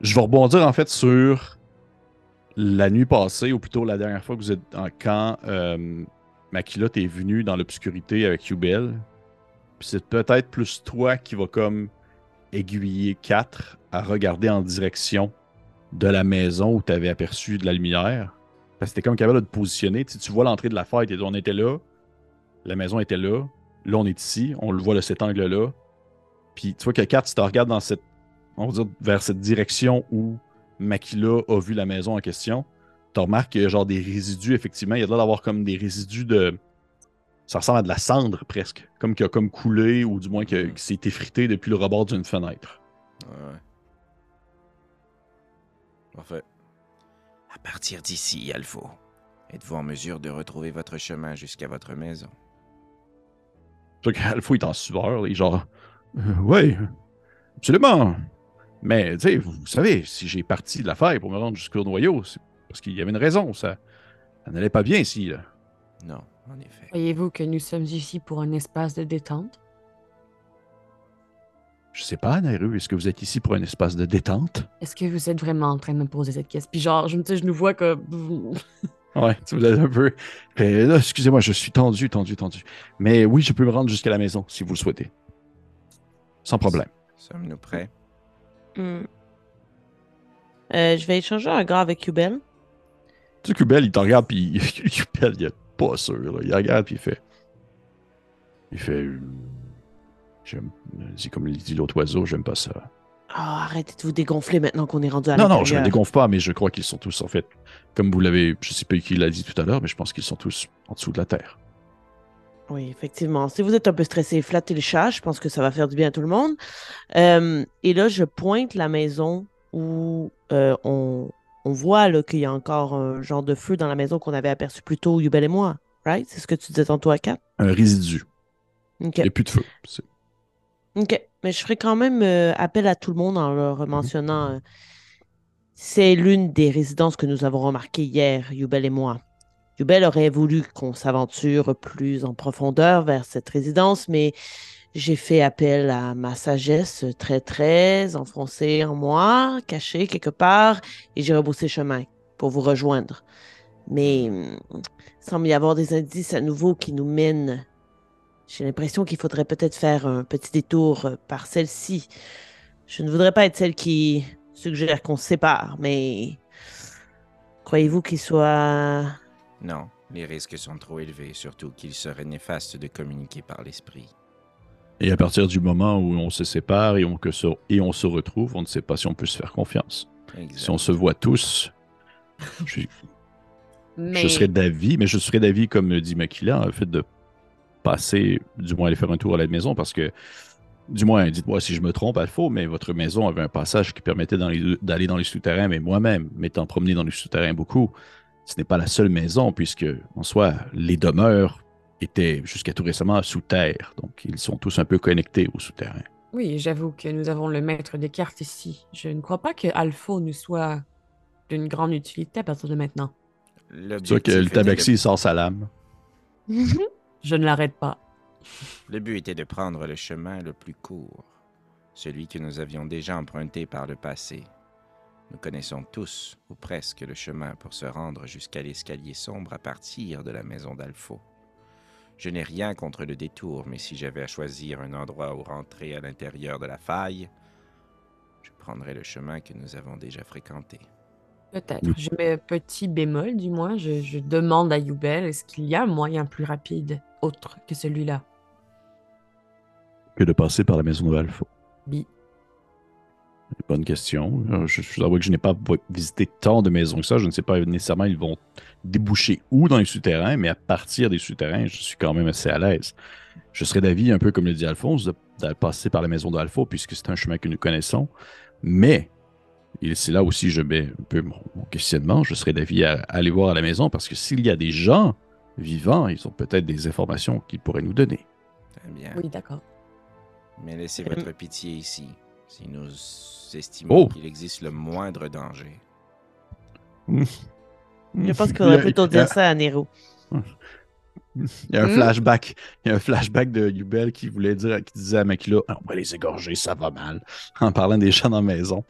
Je vais rebondir en fait sur la nuit passée, ou plutôt la dernière fois que vous êtes en quand euh, Makila est venu dans l'obscurité avec Yubel. Puis c'est peut-être plus toi qui va comme aiguiller 4 à regarder en direction de la maison où tu avais aperçu de la lumière. Parce que t'es comme capable de te positionner. Tu, tu vois l'entrée de la fête, et on était là, la maison était là, là on est ici, on le voit de cet angle-là. Puis tu vois que Kat, tu te regardes dans cette, on va dire, vers cette direction où Makila a vu la maison en question. Tu remarques qu'il y a genre des résidus, effectivement. Il y a l'air d'avoir comme des résidus de. Ça ressemble à de la cendre presque. Comme qui a comme coulé ou du moins que- qui s'est effrité depuis le rebord d'une fenêtre. Ouais. Parfait. À partir d'ici, Alpho, êtes-vous en mesure de retrouver votre chemin jusqu'à votre maison? qu'Alpha est en sueur. est genre. Euh, ouais, absolument. Mais, tu sais, vous, vous savez, si j'ai parti de l'affaire pour me rendre jusqu'au noyau, c'est parce qu'il y avait une raison. Ça, ça n'allait pas bien ici. Là. Non, en effet. Croyez-vous que nous sommes ici pour un espace de détente? Je sais pas, Nairu, est-ce que vous êtes ici pour un espace de détente? Est-ce que vous êtes vraiment en train de me poser cette question? Puis genre, je me dis, je nous vois comme... Ouais, tu vous êtes un peu. Là, excusez-moi, je suis tendu, tendu, tendu. Mais oui, je peux me rendre jusqu'à la maison si vous le souhaitez. Sans problème. Sommes-nous prêts? Hmm. Euh, je vais échanger un gars avec Yubel. Tu sais, Kubel, il te regarde, puis Kubel, il est pas sûr. là. Il regarde, puis il fait. Il fait. Euh. C'est comme dit l'autre oiseau, j'aime pas ça. Ah, arrêtez de vous dégonfler maintenant qu'on est rendu à Non, non, je ne dégonfle pas, mais je crois qu'ils sont tous, en fait, comme vous l'avez. Je sais pas qui l'a dit tout à l'heure, mais je pense qu'ils sont tous en dessous de la terre. Oui, effectivement. Si vous êtes un peu stressé, flattez le chat. Je pense que ça va faire du bien à tout le monde. Euh, et là, je pointe la maison où euh, on, on voit qu'il y a encore un genre de feu dans la maison qu'on avait aperçu plus tôt, Yubel et moi. Right? C'est ce que tu disais tantôt à Kat? Un résidu. Il n'y a plus de feu. OK. Mais je ferai quand même euh, appel à tout le monde en leur mentionnant. euh, c'est l'une des résidences que nous avons remarquées hier, Yubel et moi. Yubel aurait voulu qu'on s'aventure plus en profondeur vers cette résidence, mais j'ai fait appel à ma sagesse très, très enfoncée en moi, cachée quelque part, et j'ai rebroussé chemin pour vous rejoindre. Mais hum, il semble y avoir des indices à nouveau qui nous mènent j'ai l'impression qu'il faudrait peut-être faire un petit détour euh, par celle-ci. Je ne voudrais pas être celle qui suggère qu'on se sépare, mais croyez-vous qu'il soit... Non, les risques sont trop élevés, surtout qu'il serait néfaste de communiquer par l'esprit. Et à partir du moment où on se sépare et on, que se, et on se retrouve, on ne sait pas si on peut se faire confiance. Si on se voit tous, je, Mais... je serais d'avis, mais je serais d'avis, comme le dit Makila, en fait, de passer, du moins aller faire un tour à la maison, parce que, du moins, dites-moi si je me trompe, Alpha, mais votre maison avait un passage qui permettait d'aller dans les souterrains, mais moi-même, m'étant promené dans les souterrains beaucoup, ce n'est pas la seule maison, puisque, en soi, les demeures étaient jusqu'à tout récemment sous terre, donc ils sont tous un peu connectés aux souterrains. Oui, j'avoue que nous avons le maître des cartes ici. Je ne crois pas que Alpha nous soit d'une grande utilité à partir de maintenant. C'est sûr que le de- tabaxi il sort sa lame. Je ne l'arrête pas. Le but était de prendre le chemin le plus court, celui que nous avions déjà emprunté par le passé. Nous connaissons tous, ou presque, le chemin pour se rendre jusqu'à l'escalier sombre à partir de la maison d'Alpho. Je n'ai rien contre le détour, mais si j'avais à choisir un endroit où rentrer à l'intérieur de la faille, je prendrais le chemin que nous avons déjà fréquenté. Peut-être. Oui. Je mets un petit bémol, du moins. Je, je demande à Youbel, est-ce qu'il y a un moyen plus rapide, autre que celui-là? que de passer par la maison de Alpha. Bi. Bonne question. Euh, Je, je dois avouer que je n'ai pas visité tant de maisons que ça. Je ne sais pas nécessairement ils vont déboucher où dans les souterrains, mais à partir des souterrains, je suis quand même assez à l'aise. Je serais d'avis, un peu comme le dit Alphonse, de, de passer par la maison d'Alpha, puisque c'est un chemin que nous connaissons. Mais, et c'est là aussi je mets un peu mon, mon questionnement, je serais d'avis à, à aller voir à la maison, parce que s'il y a des gens vivants, ils ont peut-être des informations qu'ils pourraient nous donner. Très bien. Oui, d'accord. Mais laissez Euh, votre pitié ici, si nous estimons Oh. qu'il existe le moindre danger. Je pense qu'il faudrait plutôt dire ça à Nero. Il y a un Hmm? flashback. Il y a un flashback de Yubel qui voulait dire, qui disait à Makila, Ah, on va les égorger, ça va mal. En parlant des gens dans la maison.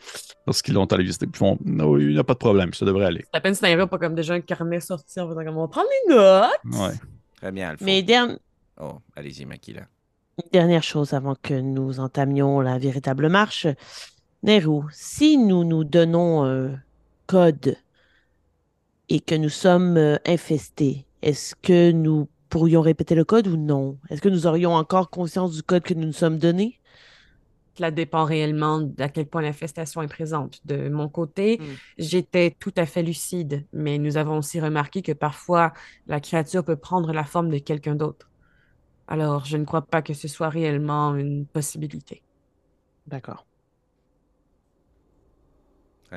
Lorsqu'ils l'ont allé visiter. Puis ils font, non, il n'y a pas de problème, ça devrait aller. C'est à peine si pas comme déjà un carnet sorti en faisant comme on va prendre les notes. Ouais. Très bien, Alpha. Mais der- Oh, allez-y, Makila. dernière chose avant que nous entamions la véritable marche. Nero, si nous nous donnons un code et que nous sommes euh, infestés, est-ce que nous pourrions répéter le code ou non? Est-ce que nous aurions encore conscience du code que nous nous sommes donné? Cela dépend réellement d'à quel point l'infestation est présente. De mon côté, Mm. j'étais tout à fait lucide, mais nous avons aussi remarqué que parfois la créature peut prendre la forme de quelqu'un d'autre. Alors, je ne crois pas que ce soit réellement une possibilité, D'accord.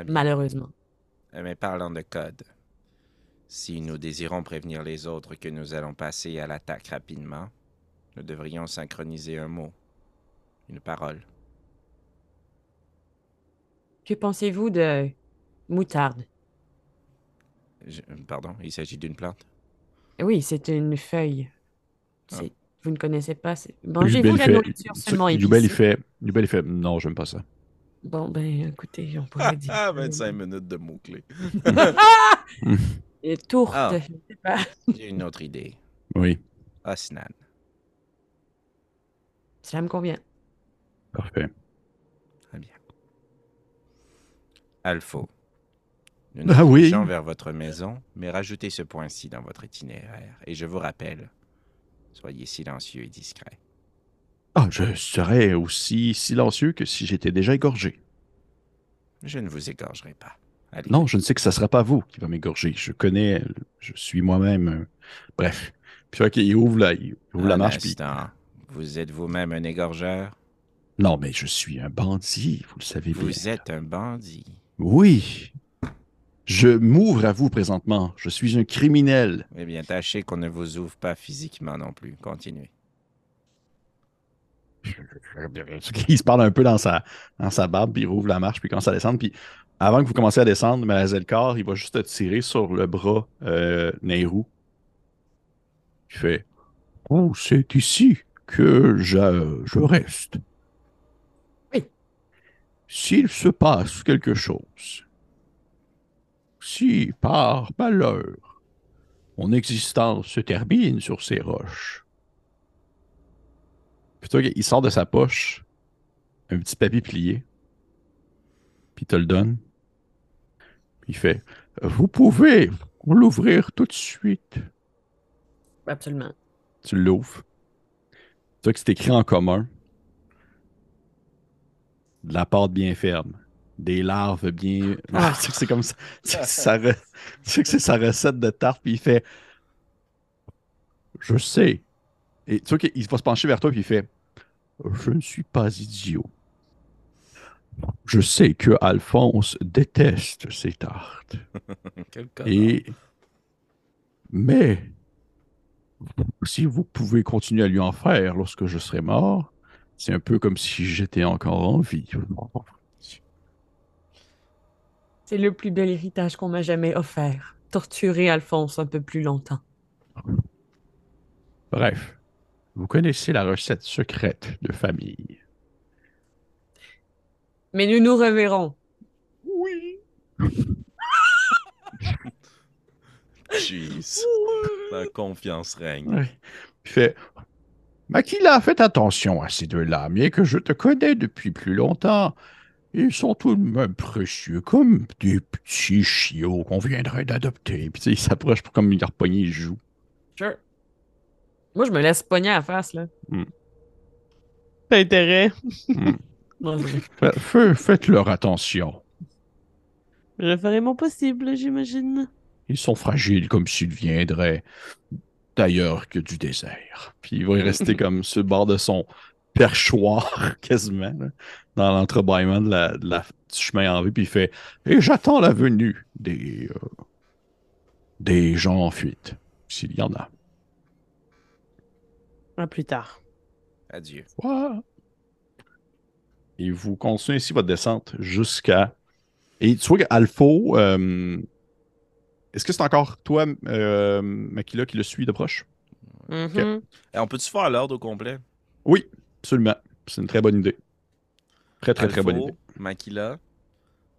Malheureusement. Mais parlant de code, si nous désirons prévenir les autres que nous allons passer à l'attaque rapidement, nous devrions synchroniser un mot, une parole. Que pensez-vous de moutarde? Je- pardon, il s'agit d'une plante? Oui, c'est une feuille. Ah. Vous ne connaissez pas? Mangez-vous il la fait- nourriture seulement Yubel, il épicée? fait, Yubel, il fait Non, j'aime pas ça. Bon, ben, écoutez, on pourrait dire. Ah, que- 25 minutes de mots-clés. Et tourte, Ah. je sais pas. J'ai une autre idée. Oui, Osnan. Ça me convient. parfait. Très bien. Alpha. Nous nous Ah oui. vers votre maison, mais rajoutez ce point-ci dans votre itinéraire. Et je vous rappelle, soyez silencieux et discret. Ah, je serais aussi silencieux que si j'étais déjà égorgé. Je ne vous égorgerai pas. Allez. Non, je ne sais que ce ne sera pas vous qui va m'égorger. Je connais, je suis moi-même. euh, Bref. Puis ok, il ouvre la, il ouvre la Un marche. Puis... Vous êtes vous-même un égorgeur? Non, mais je suis un bandit, vous le savez bien. Vous êtes un bandit. Oui. Je m'ouvre à vous présentement. Je suis un criminel. Eh bien, tâchez qu'on ne vous ouvre pas physiquement non plus. Continuez. Il se parle un peu dans sa, dans sa barbe, puis il rouvre la marche, puis commence à descendre. Puis avant que vous commenciez à descendre, Malazelkar, il va juste te tirer sur le bras euh, Nehru. Il fait Oh, c'est ici que je, je reste. Oui. S'il se passe quelque chose, si par malheur mon existence se termine sur ces roches, Plutôt qu'il sort de sa poche un petit papier plié. Puis il te le donne. Il fait Vous pouvez l'ouvrir tout de suite. Absolument. Tu l'ouvres. Tu vois que c'est écrit en commun. De la pâte bien ferme. Des larves bien. Ah. tu sais que c'est comme ça. Tu sais que c'est sa, re- tu sais que c'est sa recette de tarte. Puis il fait Je sais. Et tu vois qu'il va se pencher vers toi. Puis il fait Je ne suis pas idiot. Je sais que Alphonse déteste ces tartes. Quel connard. Et mais si vous pouvez continuer à lui en faire lorsque je serai mort, c'est un peu comme si j'étais encore en vie. C'est le plus bel héritage qu'on m'a jamais offert. Torturer Alphonse un peu plus longtemps. Bref, vous connaissez la recette secrète de famille. Mais nous nous reverrons. Oui. Jeez. La confiance règne. Ouais. Il fait Makila, faites attention à ces deux-là, bien que je te connais depuis plus longtemps. Ils sont tout de même précieux, comme des petits chiots qu'on viendrait d'adopter. Puis tu sais, il s'approche pour comme il repogner les joues. Sure. Moi, je me laisse pogner à la face, là. T'as intérêt. Non, fa- Faites leur attention. Je ferai mon possible, j'imagine. Ils sont fragiles comme s'ils viendraient d'ailleurs que du désert. Puis il va y rester comme sur le bord de son perchoir, quasiment, là, dans l'entrebâillement de la, de la- du chemin en vue. Puis il fait Et j'attends la venue des, euh, des gens en fuite, s'il y en a. À plus tard. Adieu. Quoi? Et vous continuez ainsi votre descente jusqu'à. Et tu vois qu'Alpho, euh, est-ce que c'est encore toi, euh, Makila, qui le suit de proche? Mhm. Eh, on peut-tu faire l'ordre au complet? Oui, absolument. C'est une très bonne idée. Très, très, très bonne idée. Makila.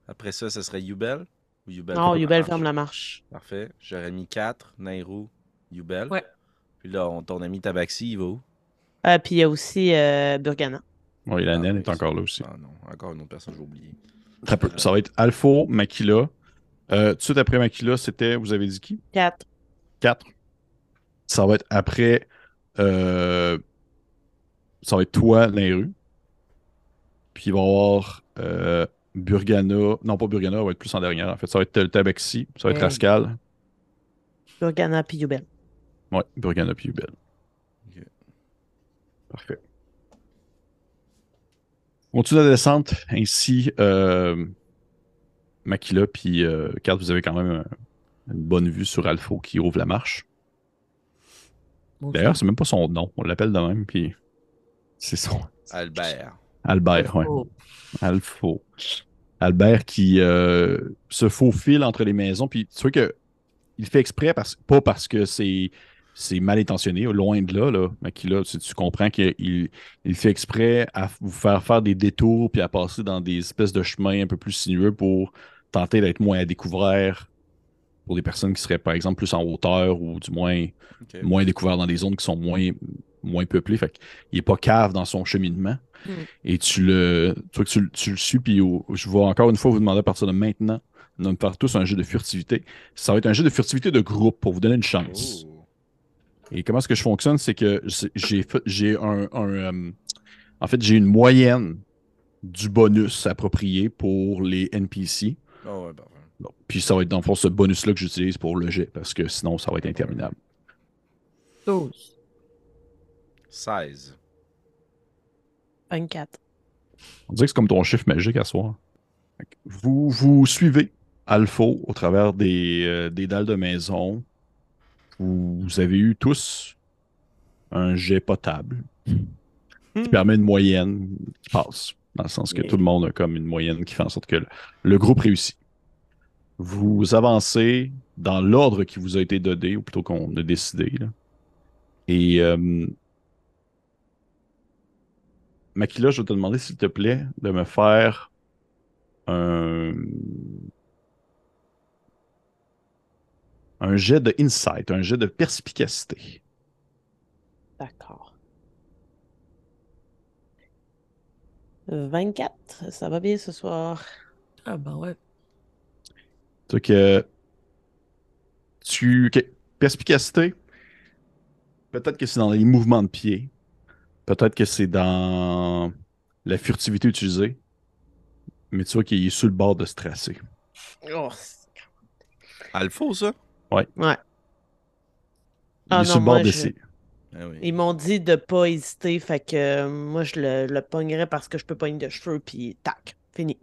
Après ça, ce serait Yubel. Ou Yubel Non, la Yubel ferme la marche. Parfait. J'aurais mis 4, Nairou, Yubel. Ouais. Puis là, on- ton ami Tabaxi, il va où? Euh, puis il y a aussi euh, Burgana. Oui, la Ah, naine est encore ça- là aussi. Ah non, encore une autre personne, j'ai oublié. Très peu. Ça va être Alpho, Makila, Euh, tout de suite après Makila, c'était, vous avez dit qui? 4. 4. Ça va être après. euh, ça va être toi, Linru. Puis il va y avoir euh, Burgana. Non, pas Burgana, ça va être plus en dernière. En fait, ça va être le Tabaxi. Ça va être Hey. Rascal. Burgana puis Yubel. Ouais, Burgana puis Ubel. Ok. Parfait. On continue la descente. Ainsi, euh, Makila puis euh, Kat, vous avez quand même un- une bonne vue sur Alpha qui ouvre la marche. Bon, D'ailleurs, c'est même pas son nom. On l'appelle de même, puis c'est son Albert. Albert, ouais. Oh. Alpha. Albert qui euh, se faufile entre les maisons, puis tu vois que il fait exprès, parce, pas parce que c'est c'est mal intentionné, loin de là, là mais qui là, tu, tu comprends qu'il il fait exprès à vous faire faire des détours, puis à passer dans des espèces de chemins un peu plus sinueux pour tenter d'être moins à découvert pour des personnes qui seraient, par exemple, plus en hauteur ou du moins moins découvert dans des zones qui sont moins, moins peuplées. Fait qu'il est pas cave dans son cheminement. Mm. Et tu le, tu, vois que tu, le- tu le suis, puis je vais encore une fois vous demander à partir de maintenant de me faire tous un jeu de furtivité. Ça va être un jeu de furtivité de groupe pour vous donner une chance. Oh. Et comment est-ce que je fonctionne, c'est que j'ai fait- j'ai un, un, euh, en fait j'ai une moyenne du bonus approprié pour les NPC. Oh, ouais, parfait. Bon. Puis ça va être dans le fond ce bonus-là que j'utilise pour le jet, parce que sinon ça va être interminable. 12. 16. 24. On dirait que c'est comme ton chiffre magique à soir. Vous, vous suivez Alpha au travers des, euh, des dalles de maison. Vous, vous avez eu tous un jet potable qui permet une moyenne qui passe. Dans le sens que Yeah. tout le monde a comme une moyenne qui fait en sorte que le, le groupe réussit. Vous avancez dans l'ordre qui vous a été donné, ou plutôt qu'on a décidé. là. Et euh, Makila, je vais te demander, s'il te plaît, de me faire un, un jet de insight, un jet de perspicacité. D'accord. 24. Ça va bien ce soir? Ah, ben ouais. Donc, que tu. Perspicacité. Peut-être que c'est dans les mouvements de pied. Peut-être que c'est dans la furtivité utilisée. Mais tu vois qu'il est sur le bord de se tracer. Oh, Alpha, ça? Ouais. Il Ah est sur le bord Ah oui. Ils m'ont dit de pas hésiter, fait que euh, moi je le, le pognerais parce que je peux pogner de cheveux, puis tac, fini.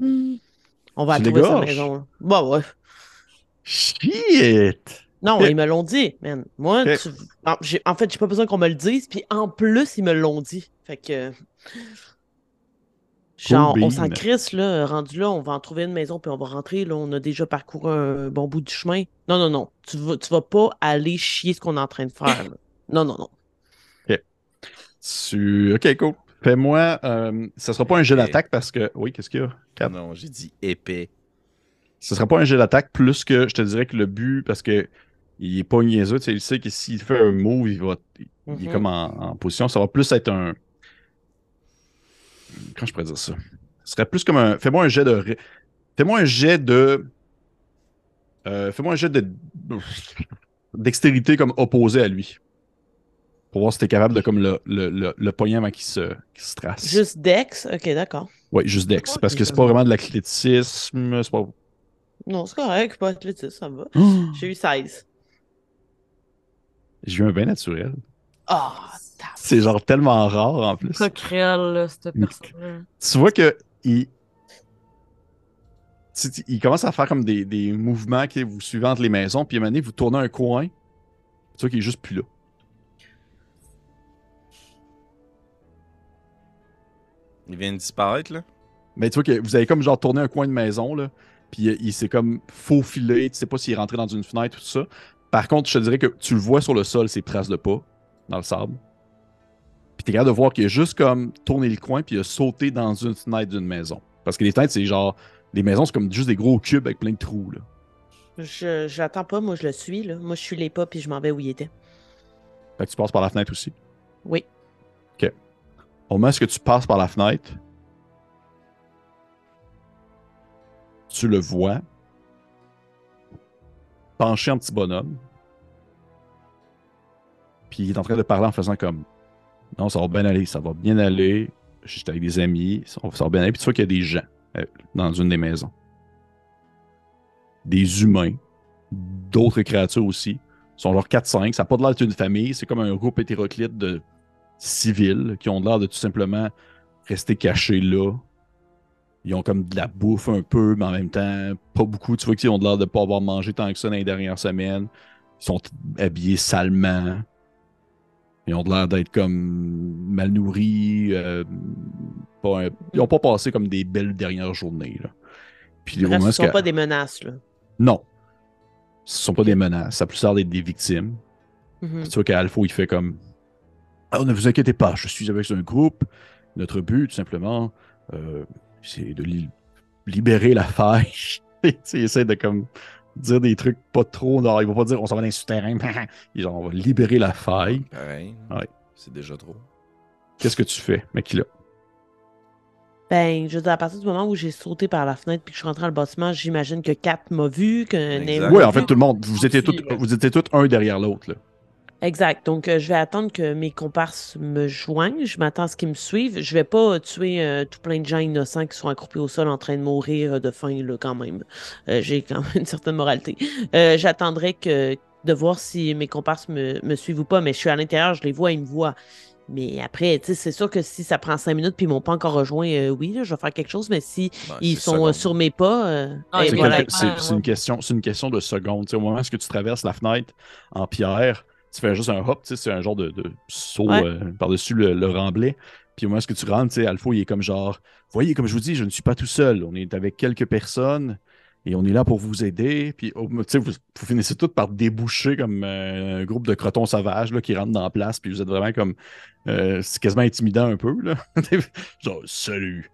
On va Tu trouver sa maison. Bah ouais. Shit! Non, ils me l'ont dit, man. Moi, tu- en, en fait, j'ai pas besoin qu'on me le dise, puis en plus, ils me l'ont dit. Fait que. Genre, Cool on s'en crisse, là, rendu là, on va en trouver une maison, puis on va rentrer, là, on a déjà parcouru un bon bout du chemin. Non, non, non, tu vas, tu vas pas aller chier ce qu'on est en train de faire, là. Non, non, non. Tu... Ok, cool. Fais-moi. euh, ça sera pas un Ok. d'attaque parce que. Oui, qu'est-ce qu'il y a? Quatre. Non, j'ai dit épais. Ce sera pas un jet d'attaque plus que je te dirais que le but, parce que il est pas niaiseux, tu sais, il sait que s'il fait un move, il va. Il est Mhm. comme en, en position. Ça va plus être un. Comment je pourrais dire ça? Ce serait plus comme un. Fais-moi un jet de. Fais-moi un jet de. euh, Fais-moi un jet de. Dextérité comme opposé à lui. Pour voir si t'es capable de comme le, le, le, le avant qu'il se, se trace. Juste Dex, ok, d'accord. Oui, juste Dex. Parce que c'est pas vraiment de l'athlétisme. C'est pas. Non, c'est correct, pas athlétisme, ça me va. J'ai eu 16. J'ai eu un bien naturel. Ah. C'est genre tellement rare en plus. Pas créole, là, cette personne-là. Tu vois que il, il commence à faire comme des, des mouvements que vous suivez entre les maisons, puis à un moment donné, vous tournez un coin, tu vois qu'il est juste plus là. Il vient de disparaître, là? Mais tu vois que vous avez comme genre tourné un coin de maison, là, puis il, il s'est comme faufilé, tu sais pas s'il est rentré dans une fenêtre ou tout ça. Par contre, je te dirais que tu le vois sur le sol, ses traces de pas, dans le sable. Puis t'es capable de voir qu'il a juste comme tourné le coin, puis il a sauté dans une fenêtre d'une maison. Parce que les fenêtres, c'est genre. Les maisons, c'est comme juste des gros cubes avec plein de trous, là. Je, l'attends pas, moi je le suis, là. Moi je suis les pas, puis je m'en vais où il était. Fait que tu passes par la fenêtre aussi? Oui. Au moment où tu passes par la fenêtre, tu le vois. penché en petit bonhomme. Puis il est en train de parler en faisant comme Non, ça va bien aller, ça va bien aller. J'étais avec des amis, ça va, bien aller. Puis tu vois qu'il y a des gens euh, dans une des maisons. Des humains, d'autres créatures aussi. Ils sont genre 4-5. Ça n'a pas l'air d'être une famille. C'est comme un groupe hétéroclite de civils qui ont l'air de tout simplement rester cachés là. Ils ont comme de la bouffe un peu, mais en même temps, pas beaucoup. Tu vois qu'ils ont l'air de ne pas avoir mangé tant que ça dans les dernières semaines. Ils sont habillés salement. Ils ont l'air d'être comme mal nourris. euh, pas un- Ils n'ont pas passé comme des belles dernières journées. Là. Puis Bref, ce où sont pas des menaces, là. Non. Ce sont pas des menaces. Ça a plus l'air d'être des victimes. Mhm. Tu vois qu'Alpha, il fait comme Ah, ne vous inquiétez pas, je suis avec un groupe. Notre but, tout simplement, euh, c'est de li- libérer la faille. Il essaie de comme dire des trucs pas trop. Non, il va pas dire on s'en va dans les souterrains. Il dit, on va libérer la faille. Pareil. Ouais. C'est déjà trop. Qu'est-ce que tu fais, Makila? Ben, je veux dire, à partir du moment où j'ai sauté par la fenêtre puis que je suis rentré dans le bâtiment, j'imagine que Kat m'a vu, que Oui, en fait, tout le monde, vous étiez tous, vous étiez tous un derrière l'autre. Exact. Donc, euh, je vais attendre que mes comparses me joignent. Je m'attends à ce qu'ils me suivent. Je vais pas euh, tuer euh, tout plein de gens innocents qui sont accroupis au sol en train de mourir de faim, là, quand même. Euh, J'ai quand même une certaine moralité. Euh, J'attendrai que de voir si mes comparses me, me suivent ou pas, mais je suis à l'intérieur, je les vois, ils me voient. Mais après, tu sais, c'est sûr que si ça prend cinq minutes puis ils m'ont pas encore rejoint, euh, oui, là, je vais faire quelque chose, mais si Ben, ils sont euh, seconde. sur mes pas, euh, Ah, eh, C'est voilà. une, question, c'est une question de secondes. Tu sais, au moment où tu traverses la fenêtre en pierre, tu fais juste un hop, tu sais, c'est un genre de, de saut Ouais. euh, par-dessus le, le remblai. Puis au moment où tu rentres, tu sais, Alpha, il est comme genre, voyez, comme je vous dis, je ne suis pas tout seul. On est avec quelques personnes et on est là pour vous aider. Puis sais, vous, vous finissez tous par déboucher comme euh, un groupe de crotons sauvages là, qui rentrent dans la place. Puis vous êtes vraiment comme, euh, c'est quasiment intimidant un peu. Là. genre, salut.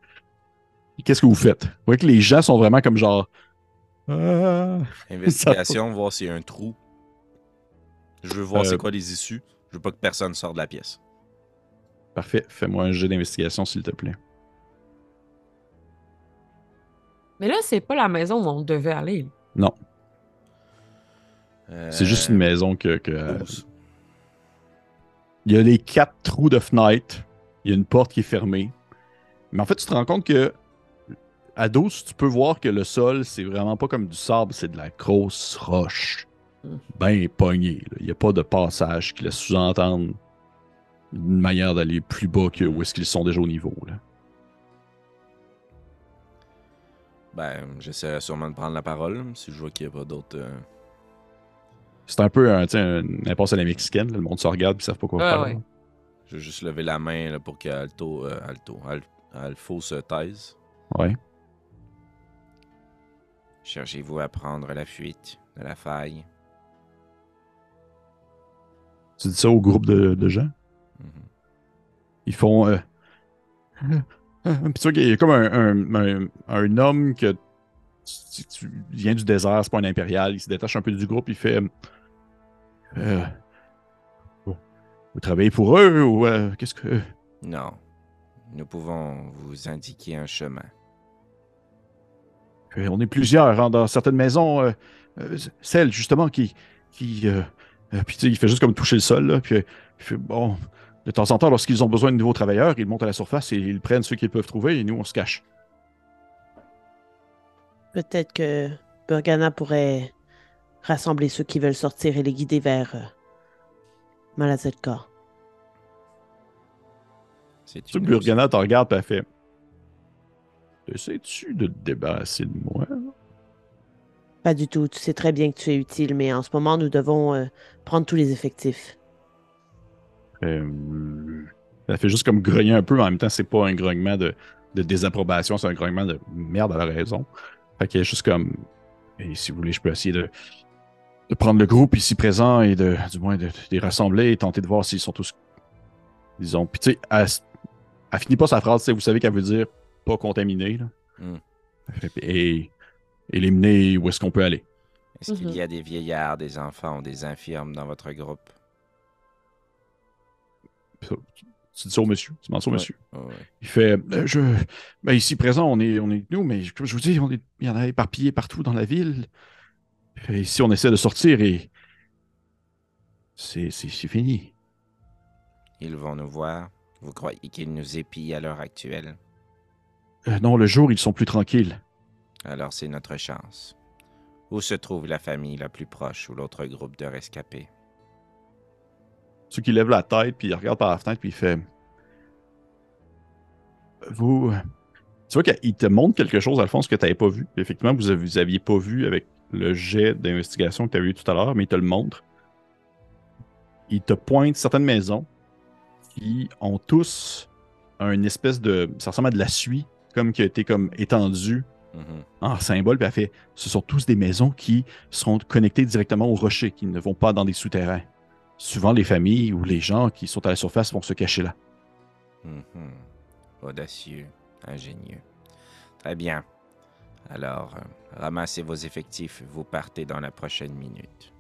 Qu'est-ce que vous faites? Vous voyez que les gens sont vraiment comme genre, ah. Investigation, voir s'il y a un trou. Je veux voir Euh, c'est quoi les issues. Je veux pas que personne sorte de la pièce. Parfait. Fais-moi un jeu d'investigation, s'il te plaît. Mais là, c'est pas la maison où on devait aller. Non, Euh, c'est juste une maison que. que, euh, 12. il y a les quatre trous de fenêtre. Il y a une porte qui est fermée. Mais en fait, tu te rends compte que. À 12, tu peux voir que le sol, c'est vraiment pas comme du sable, c'est de la grosse roche. Pognée. là. Il n'y a pas de passage qui laisse sous-entendre une manière d'aller plus bas que où est-ce qu'ils sont déjà au niveau. Là. Ben, j'essaierai sûrement de prendre la parole si je vois qu'il n'y a pas d'autres. euh, C'est un peu un, tu sais, un impasse à la mexicaine. là. Le monde se regarde et ils savent pas quoi Ah, faire. ouais. Je vais juste lever la main là, pour que Alto, euh, Alto, Al- Alpho se taise. Ouais. Cherchez-vous à prendre la fuite de la faille Tu dis ça au groupe de, de gens? Mhm. Ils font. Euh... Puis tu vois qu'il y a comme un, un, un- un homme que. Tu, tu viens du désert, c'est pas un impérial. Il se détache un peu du groupe. Il fait. euh, vous- travaillez pour eux ou euh, qu'est-ce que? Non. Nous pouvons vous indiquer un chemin. Euh, On est plusieurs hein, dans certaines maisons. euh, euh, celle, justement, qui. qui euh, puis tu sais, il fait juste comme toucher le sol. Là, puis euh, il fait bon. De temps en temps, lorsqu'ils ont besoin de nouveaux travailleurs, ils montent à la surface et ils prennent ceux qu'ils peuvent trouver et nous, on se cache. Peut-être que Burgana pourrait rassembler ceux qui veulent sortir et les guider vers euh, Malazetka. C'est Tu Burgana te regarde et fait Essaies-tu de te débarrasser de moi Pas du tout. Tu sais très bien que tu es utile, mais en ce moment, nous devons euh, prendre tous les effectifs. Euh, Elle fait juste comme grogner un peu, mais en même temps, c'est pas un grognement de, de désapprobation, c'est un grognement de merde à la raison. Fait qu'elle est juste comme Et si vous voulez, je peux essayer de, de prendre le groupe ici présent et de, du moins de, de les rassembler et tenter de voir s'ils sont tous. Disons. Puis tu sais, elle, elle finit pas sa phrase, tu sais, vous savez qu'elle veut dire pas contaminé. Là. Hmm. Et éliminer où est-ce qu'on peut aller. Est-ce qu'il Mhm. y a des vieillards, des enfants ou des infirmes dans votre groupe? Tu dis ça au monsieur, tu demandes ça au Ouais. monsieur. Ouais, ouais. Il fait euh, je ben, ici présent, on est, on est nous, mais comme je vous dis, on est, il y en a éparpillés partout dans la ville. Et si on essaie de sortir et. C'est c'est- c'est fini. Ils vont nous voir. Vous croyez qu'ils nous épient à l'heure actuelle? Euh, non, le jour, ils sont plus tranquilles. Alors c'est notre chance. Où se trouve la famille la plus proche ou l'autre groupe de rescapés? Ceux qui lèvent la tête, puis il regarde par la fenêtre, puis il fait. Vous. Tu vois qu'il te montre quelque chose, Alphonse, que tu n'avais pas vu. Effectivement, vous avez- vous aviez pas vu avec le jet d'investigation que tu avais eu tout à l'heure, mais il te le montre. Il te pointe certaines maisons qui ont tous un espèce de. Ça ressemble à de la suie, comme qui a été comme étendue Mhm. en symbole, puis elle fait ce sont tous des maisons qui seront connectées directement au rocher, qui ne vont pas dans des souterrains. Souvent, les familles ou les gens qui sont à la surface vont se cacher là. Mhm. Audacieux, ingénieux. Très bien. Alors, euh, ramassez vos effectifs, vous partez dans la prochaine minute.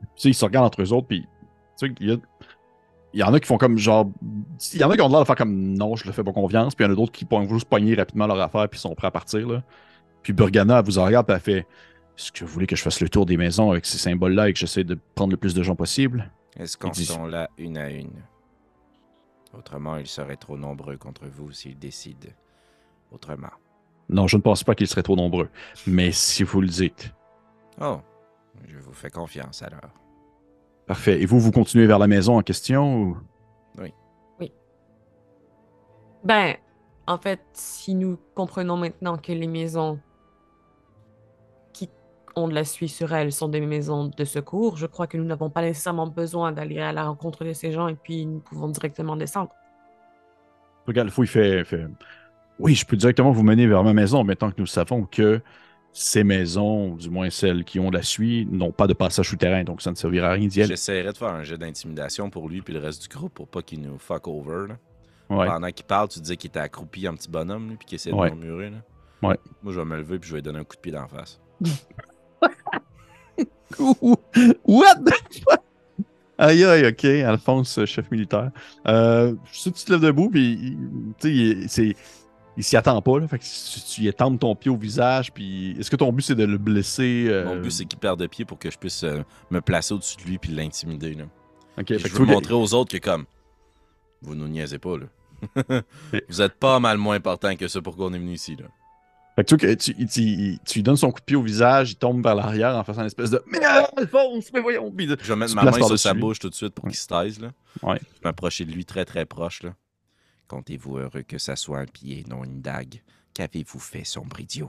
Tu sais, ils se regardent entre eux autres, puis tu sais, il y, a- il y en a qui font comme genre. Il y en a qui ont l'air de faire comme non, je le fais pas confiance, puis il y en a d'autres qui vont juste pogner rapidement leur affaire, puis sont prêts à partir. Là. Puis Burgana, elle vous en regarde, puis elle fait Est-ce que vous voulez que je fasse le tour des maisons avec ces symboles-là et que j'essaie de prendre le plus de gens possible? Est-ce qu'on dit- sont là une à une? Autrement, ils seraient trop nombreux contre vous s'ils décident autrement. Non, je ne pense pas qu'ils seraient trop nombreux. Mais si vous le dites. Oh, je vous fais confiance alors. Parfait. Et vous, vous continuez vers la maison en question ou... Ben, en fait, si nous comprenons maintenant que les maisons qui ont de la suie sur elles sont des maisons de secours, je crois que nous n'avons pas nécessairement besoin d'aller à la rencontre de ces gens et puis nous pouvons directement descendre. Regarde, le fou, il fait, fait, Oui, je peux directement vous mener vers ma maison maintenant que nous savons que ces maisons, du moins celles qui ont de la suie, n'ont pas de passage souterrain, donc ça ne servira à rien d'y aller. J'essaierais de faire un jet d'intimidation pour lui puis le reste du groupe pour pas qu'il nous fuck over. là. Ouais. Pendant qu'il parle, tu disais qu'il était accroupi en petit bonhomme lui, puis qu'il essayait Ouais. de murmurer. Là. Ouais. Moi, je vais me lever puis je vais lui donner un coup de pied d'en face. What the fuck? Aïe, aïe, ok, Alphonse, chef militaire. Euh, si tu te lèves debout, puis tu sais, c'est- il s'y attend pas, là. Fait que si tu y étends ton pied au visage, puis est-ce que ton but c'est de le blesser? euh, Mon but, c'est qu'il perde de pied pour que je puisse euh, me placer au-dessus de lui puis l'intimider. là. ok, Puis fait je que veux montrer aux autres que, comme, vous nous niaisez pas, là. Vous êtes pas mal moins important que ça pour qu'on est venu ici, là. Fait que tu, tu, tu- tu lui donnes son coup de pied au visage, il tombe vers l'arrière en faisant une espèce de Mais Alphonse, mais voyons! Puis Je vais mettre ma main sur sa lui. bouche tout de suite pour Ouais. qu'il se taise, là. Ouais. Je vais m'approcher de lui très très proche, là. Comptez-vous heureux que ça soit un pied, non une dague? Qu'avez-vous fait, sombre idiot?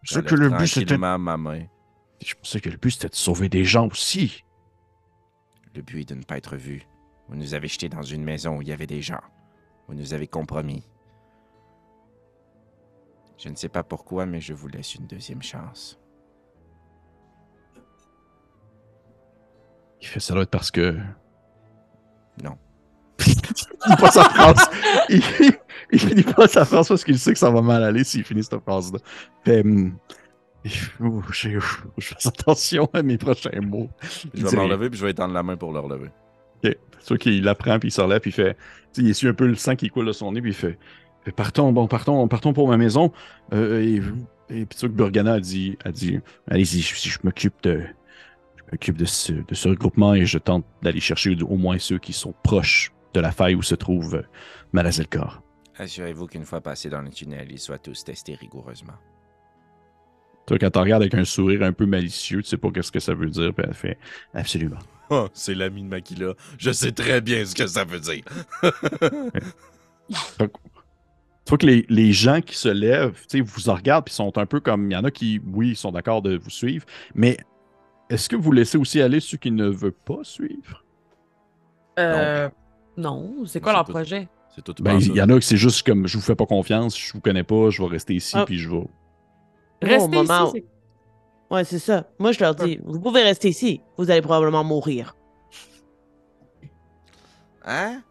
Je que le but c'était. Tranquillement ma main. Je pensais que le but c'était de sauver des gens aussi. Le but est de ne pas être vu. Vous nous avez jetés dans une maison où il y avait des gens. Vous nous avez compromis. Je ne sais pas pourquoi, mais je vous laisse une deuxième chance. Il fait ça doit être parce que. Non. Il finit pas sa phrase. il, il finit pas sa phrase parce qu'il sait que ça va mal aller s'il finit cette phrase-là. Fait, hum, je fais attention à mes prochains mots. Je vais dit m'en rien. lever puis je vais étendre la main pour le relever. Ok. C'est sûr qu'il l'apprend, puis il se relève, puis il fait. Il essuie un peu le sang qui coule de son nez, puis il fait. partons, bon, partons, partons pour ma maison. Euh, et, et puis que Burgana a dit, a dit Allez-y, je, je m'occupe de. Je m'occupe de ce, de ce regroupement et je tente d'aller chercher au moins ceux qui sont proches de la faille où se trouve euh, Malazelkor. Assurez-vous qu'une fois passés dans le tunnel, ils soient tous testés rigoureusement. Toi, quand tu regardes avec un sourire un peu malicieux, tu sais pas qu'est-ce que ça veut dire, puis elle fait Absolument. Oh, c'est l'ami de Makila. Je sais très bien ce que ça veut dire. Tu vois que les, les gens qui se lèvent, tu sais, vous en regardent, puis sont un peu comme. Il y en a qui, oui, ils sont d'accord de vous suivre, mais est-ce que vous laissez aussi aller ceux qui ne veulent pas suivre? Euh, non, c'est quoi leur tout. projet? C'est tout Ben, il y en a que c'est juste comme je vous fais pas confiance, je vous connais pas, je vais rester ici, Ah. puis je vais. Au moment ici, Ouais, c'est ça. Moi, je leur dis, vous pouvez rester ici. Vous allez probablement mourir. Hein?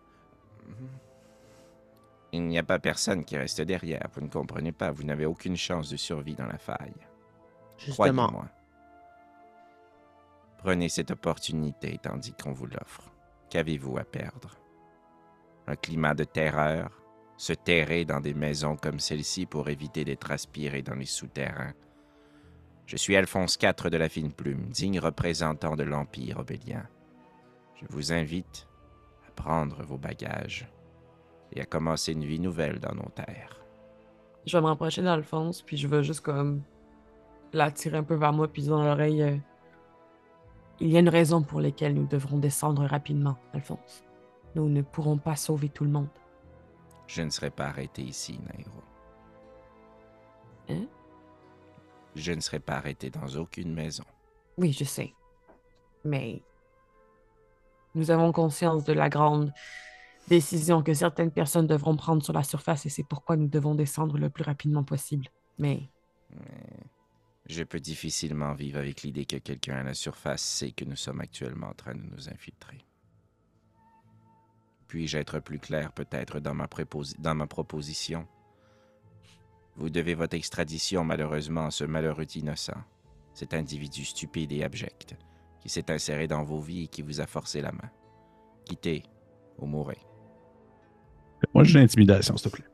Il n'y a pas personne qui reste derrière. Vous ne comprenez pas. Vous n'avez aucune chance de survie dans la faille. Justement. Croyez-moi. Prenez cette opportunité tandis qu'on vous l'offre. Qu'avez-vous à perdre? Un climat de terreur, se terrer dans des maisons comme celle-ci pour éviter d'être aspirés dans les souterrains. Je suis Alphonse IV de la Fine Plume, digne représentant de l'Empire obélien. Je vous invite à prendre vos bagages et à commencer une vie nouvelle dans nos terres. Je vais me rapprocher d'Alphonse, puis je vais juste comme l'attirer un peu vers moi, puis dans l'oreille euh, Il y a une raison pour laquelle nous devrons descendre rapidement, Alphonse. Nous ne pourrons pas sauver tout le monde. Je ne serai pas arrêté ici, Nairo. Hein? Je ne serai pas arrêté dans aucune maison. Oui, je sais. Mais nous avons conscience de la grande décision que certaines personnes devront prendre sur la surface et c'est pourquoi nous devons descendre le plus rapidement possible. Mais Mais je peux difficilement vivre avec l'idée que quelqu'un à la surface sait que nous sommes actuellement en train de nous infiltrer. Puis-je être plus clair peut-être dans, ma préposi- dans ma proposition? Vous devez votre extradition malheureusement à ce malheureux innocent, cet individu stupide et abject, qui s'est inséré dans vos vies et qui vous a forcé la main. Quittez ou mourrez. Moi, j'ai l'intimidation, s'il te plaît.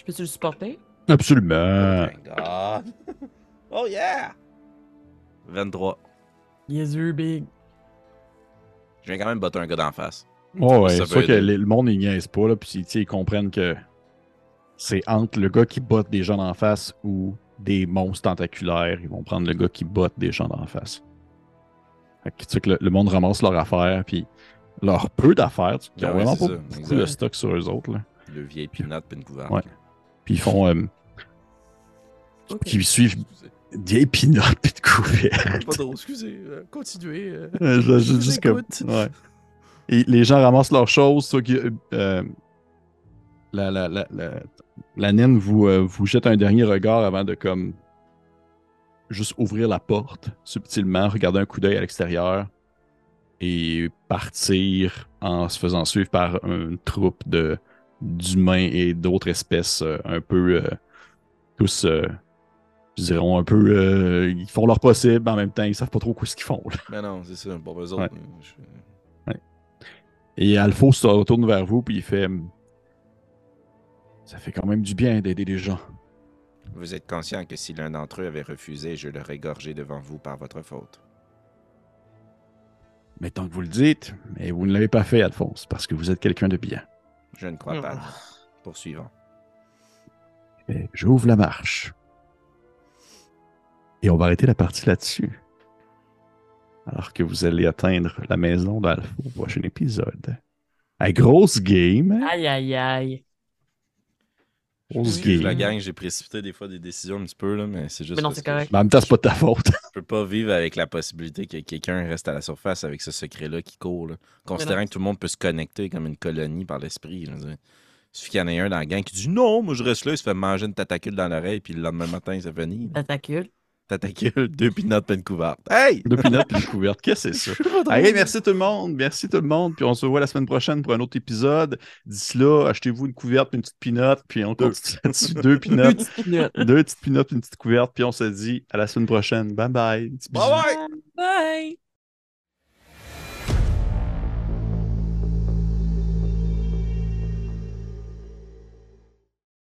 je peux-tu le supporter? Absolument. God. oh yeah! 23. Yes, you big. Je viens quand même botter un gars d'en face. Ouais, ouais, Ça c'est sûr que les- le monde, ils niaise pas, là, puis tu sais, ils comprennent que c'est entre le gars qui botte des gens d'en face ou des monstres tentaculaires. Ils vont prendre le gars qui botte des gens d'en face. Fait que tu sais que le, le monde ramasse leur affaire, puis leur peu d'affaires. tu- Ils ont ouais, vraiment pas ça, beaucoup exact. de stock sur eux autres, là. Le vieil peanut pis une couvercle. Ouais. Puis ils font. euh, puis ils suivent des pinottes puis de couverts. Pas trop, excusez. euh, continuez. euh. Je- je- juste ouais. Et les gens ramassent leurs choses. que, euh, la, la, la, la, la naine vous, euh, vous jette un dernier regard avant de comme juste ouvrir la porte subtilement, regarder un coup d'œil à l'extérieur et partir en se faisant suivre par une troupe de d'humains et d'autres espèces euh, un peu euh, tous euh, je dirais un peu euh, ils font leur possible en même temps ils savent pas trop quoi ce qu'ils font là. Mais non, c'est ça. Pour eux autres. Ouais. euh, Et Alpha se retourne vers vous puis il fait hum, Ça fait quand même du bien d'aider les gens. Vous êtes conscient que si l'un d'entre eux avait refusé, je l'aurais gorgé devant vous par votre faute. Mais tant que vous le dites, mais vous ne l'avez pas fait, Alphonse, parce que vous êtes quelqu'un de bien. Je ne crois pas. Ah. Poursuivons. J'ouvre la marche. Et on va arrêter la partie là-dessus. Alors que vous allez atteindre la maison d'Alpha au prochain épisode. À grosse game. hein? Aïe, aïe, aïe. Grosse Excuse game. la gang, j'ai précipité des fois des décisions un petit peu, là, mais c'est juste. Mais non, c'est correct. Mais en même temps, c'est pas de ta faute. Je peux pas vivre avec la possibilité que quelqu'un reste à la surface avec ce secret-là qui court. là. Considérant que tout le monde peut se connecter comme une colonie par l'esprit. je veux dire. Il suffit qu'il y en ait un dans la gang qui dit non, moi je reste là, il se fait manger une tatacule dans l'oreille, puis le lendemain matin, ça finit. Tatacule. Deux pinottes peine couverte. Hey! Deux pinottes et une couverte. Qu'est-ce que c'est ça? Allez, merci tout le monde. Merci tout le monde. Puis on se voit la semaine prochaine pour un autre épisode. D'ici là, achetez-vous une couverte et une petite pinotte. Puis on continue là-dessus. Deux Deux pinottes. Deux petites pinottes et une petite couverte. Puis on se dit à la semaine prochaine. Bye bye. Bye bye! Bye!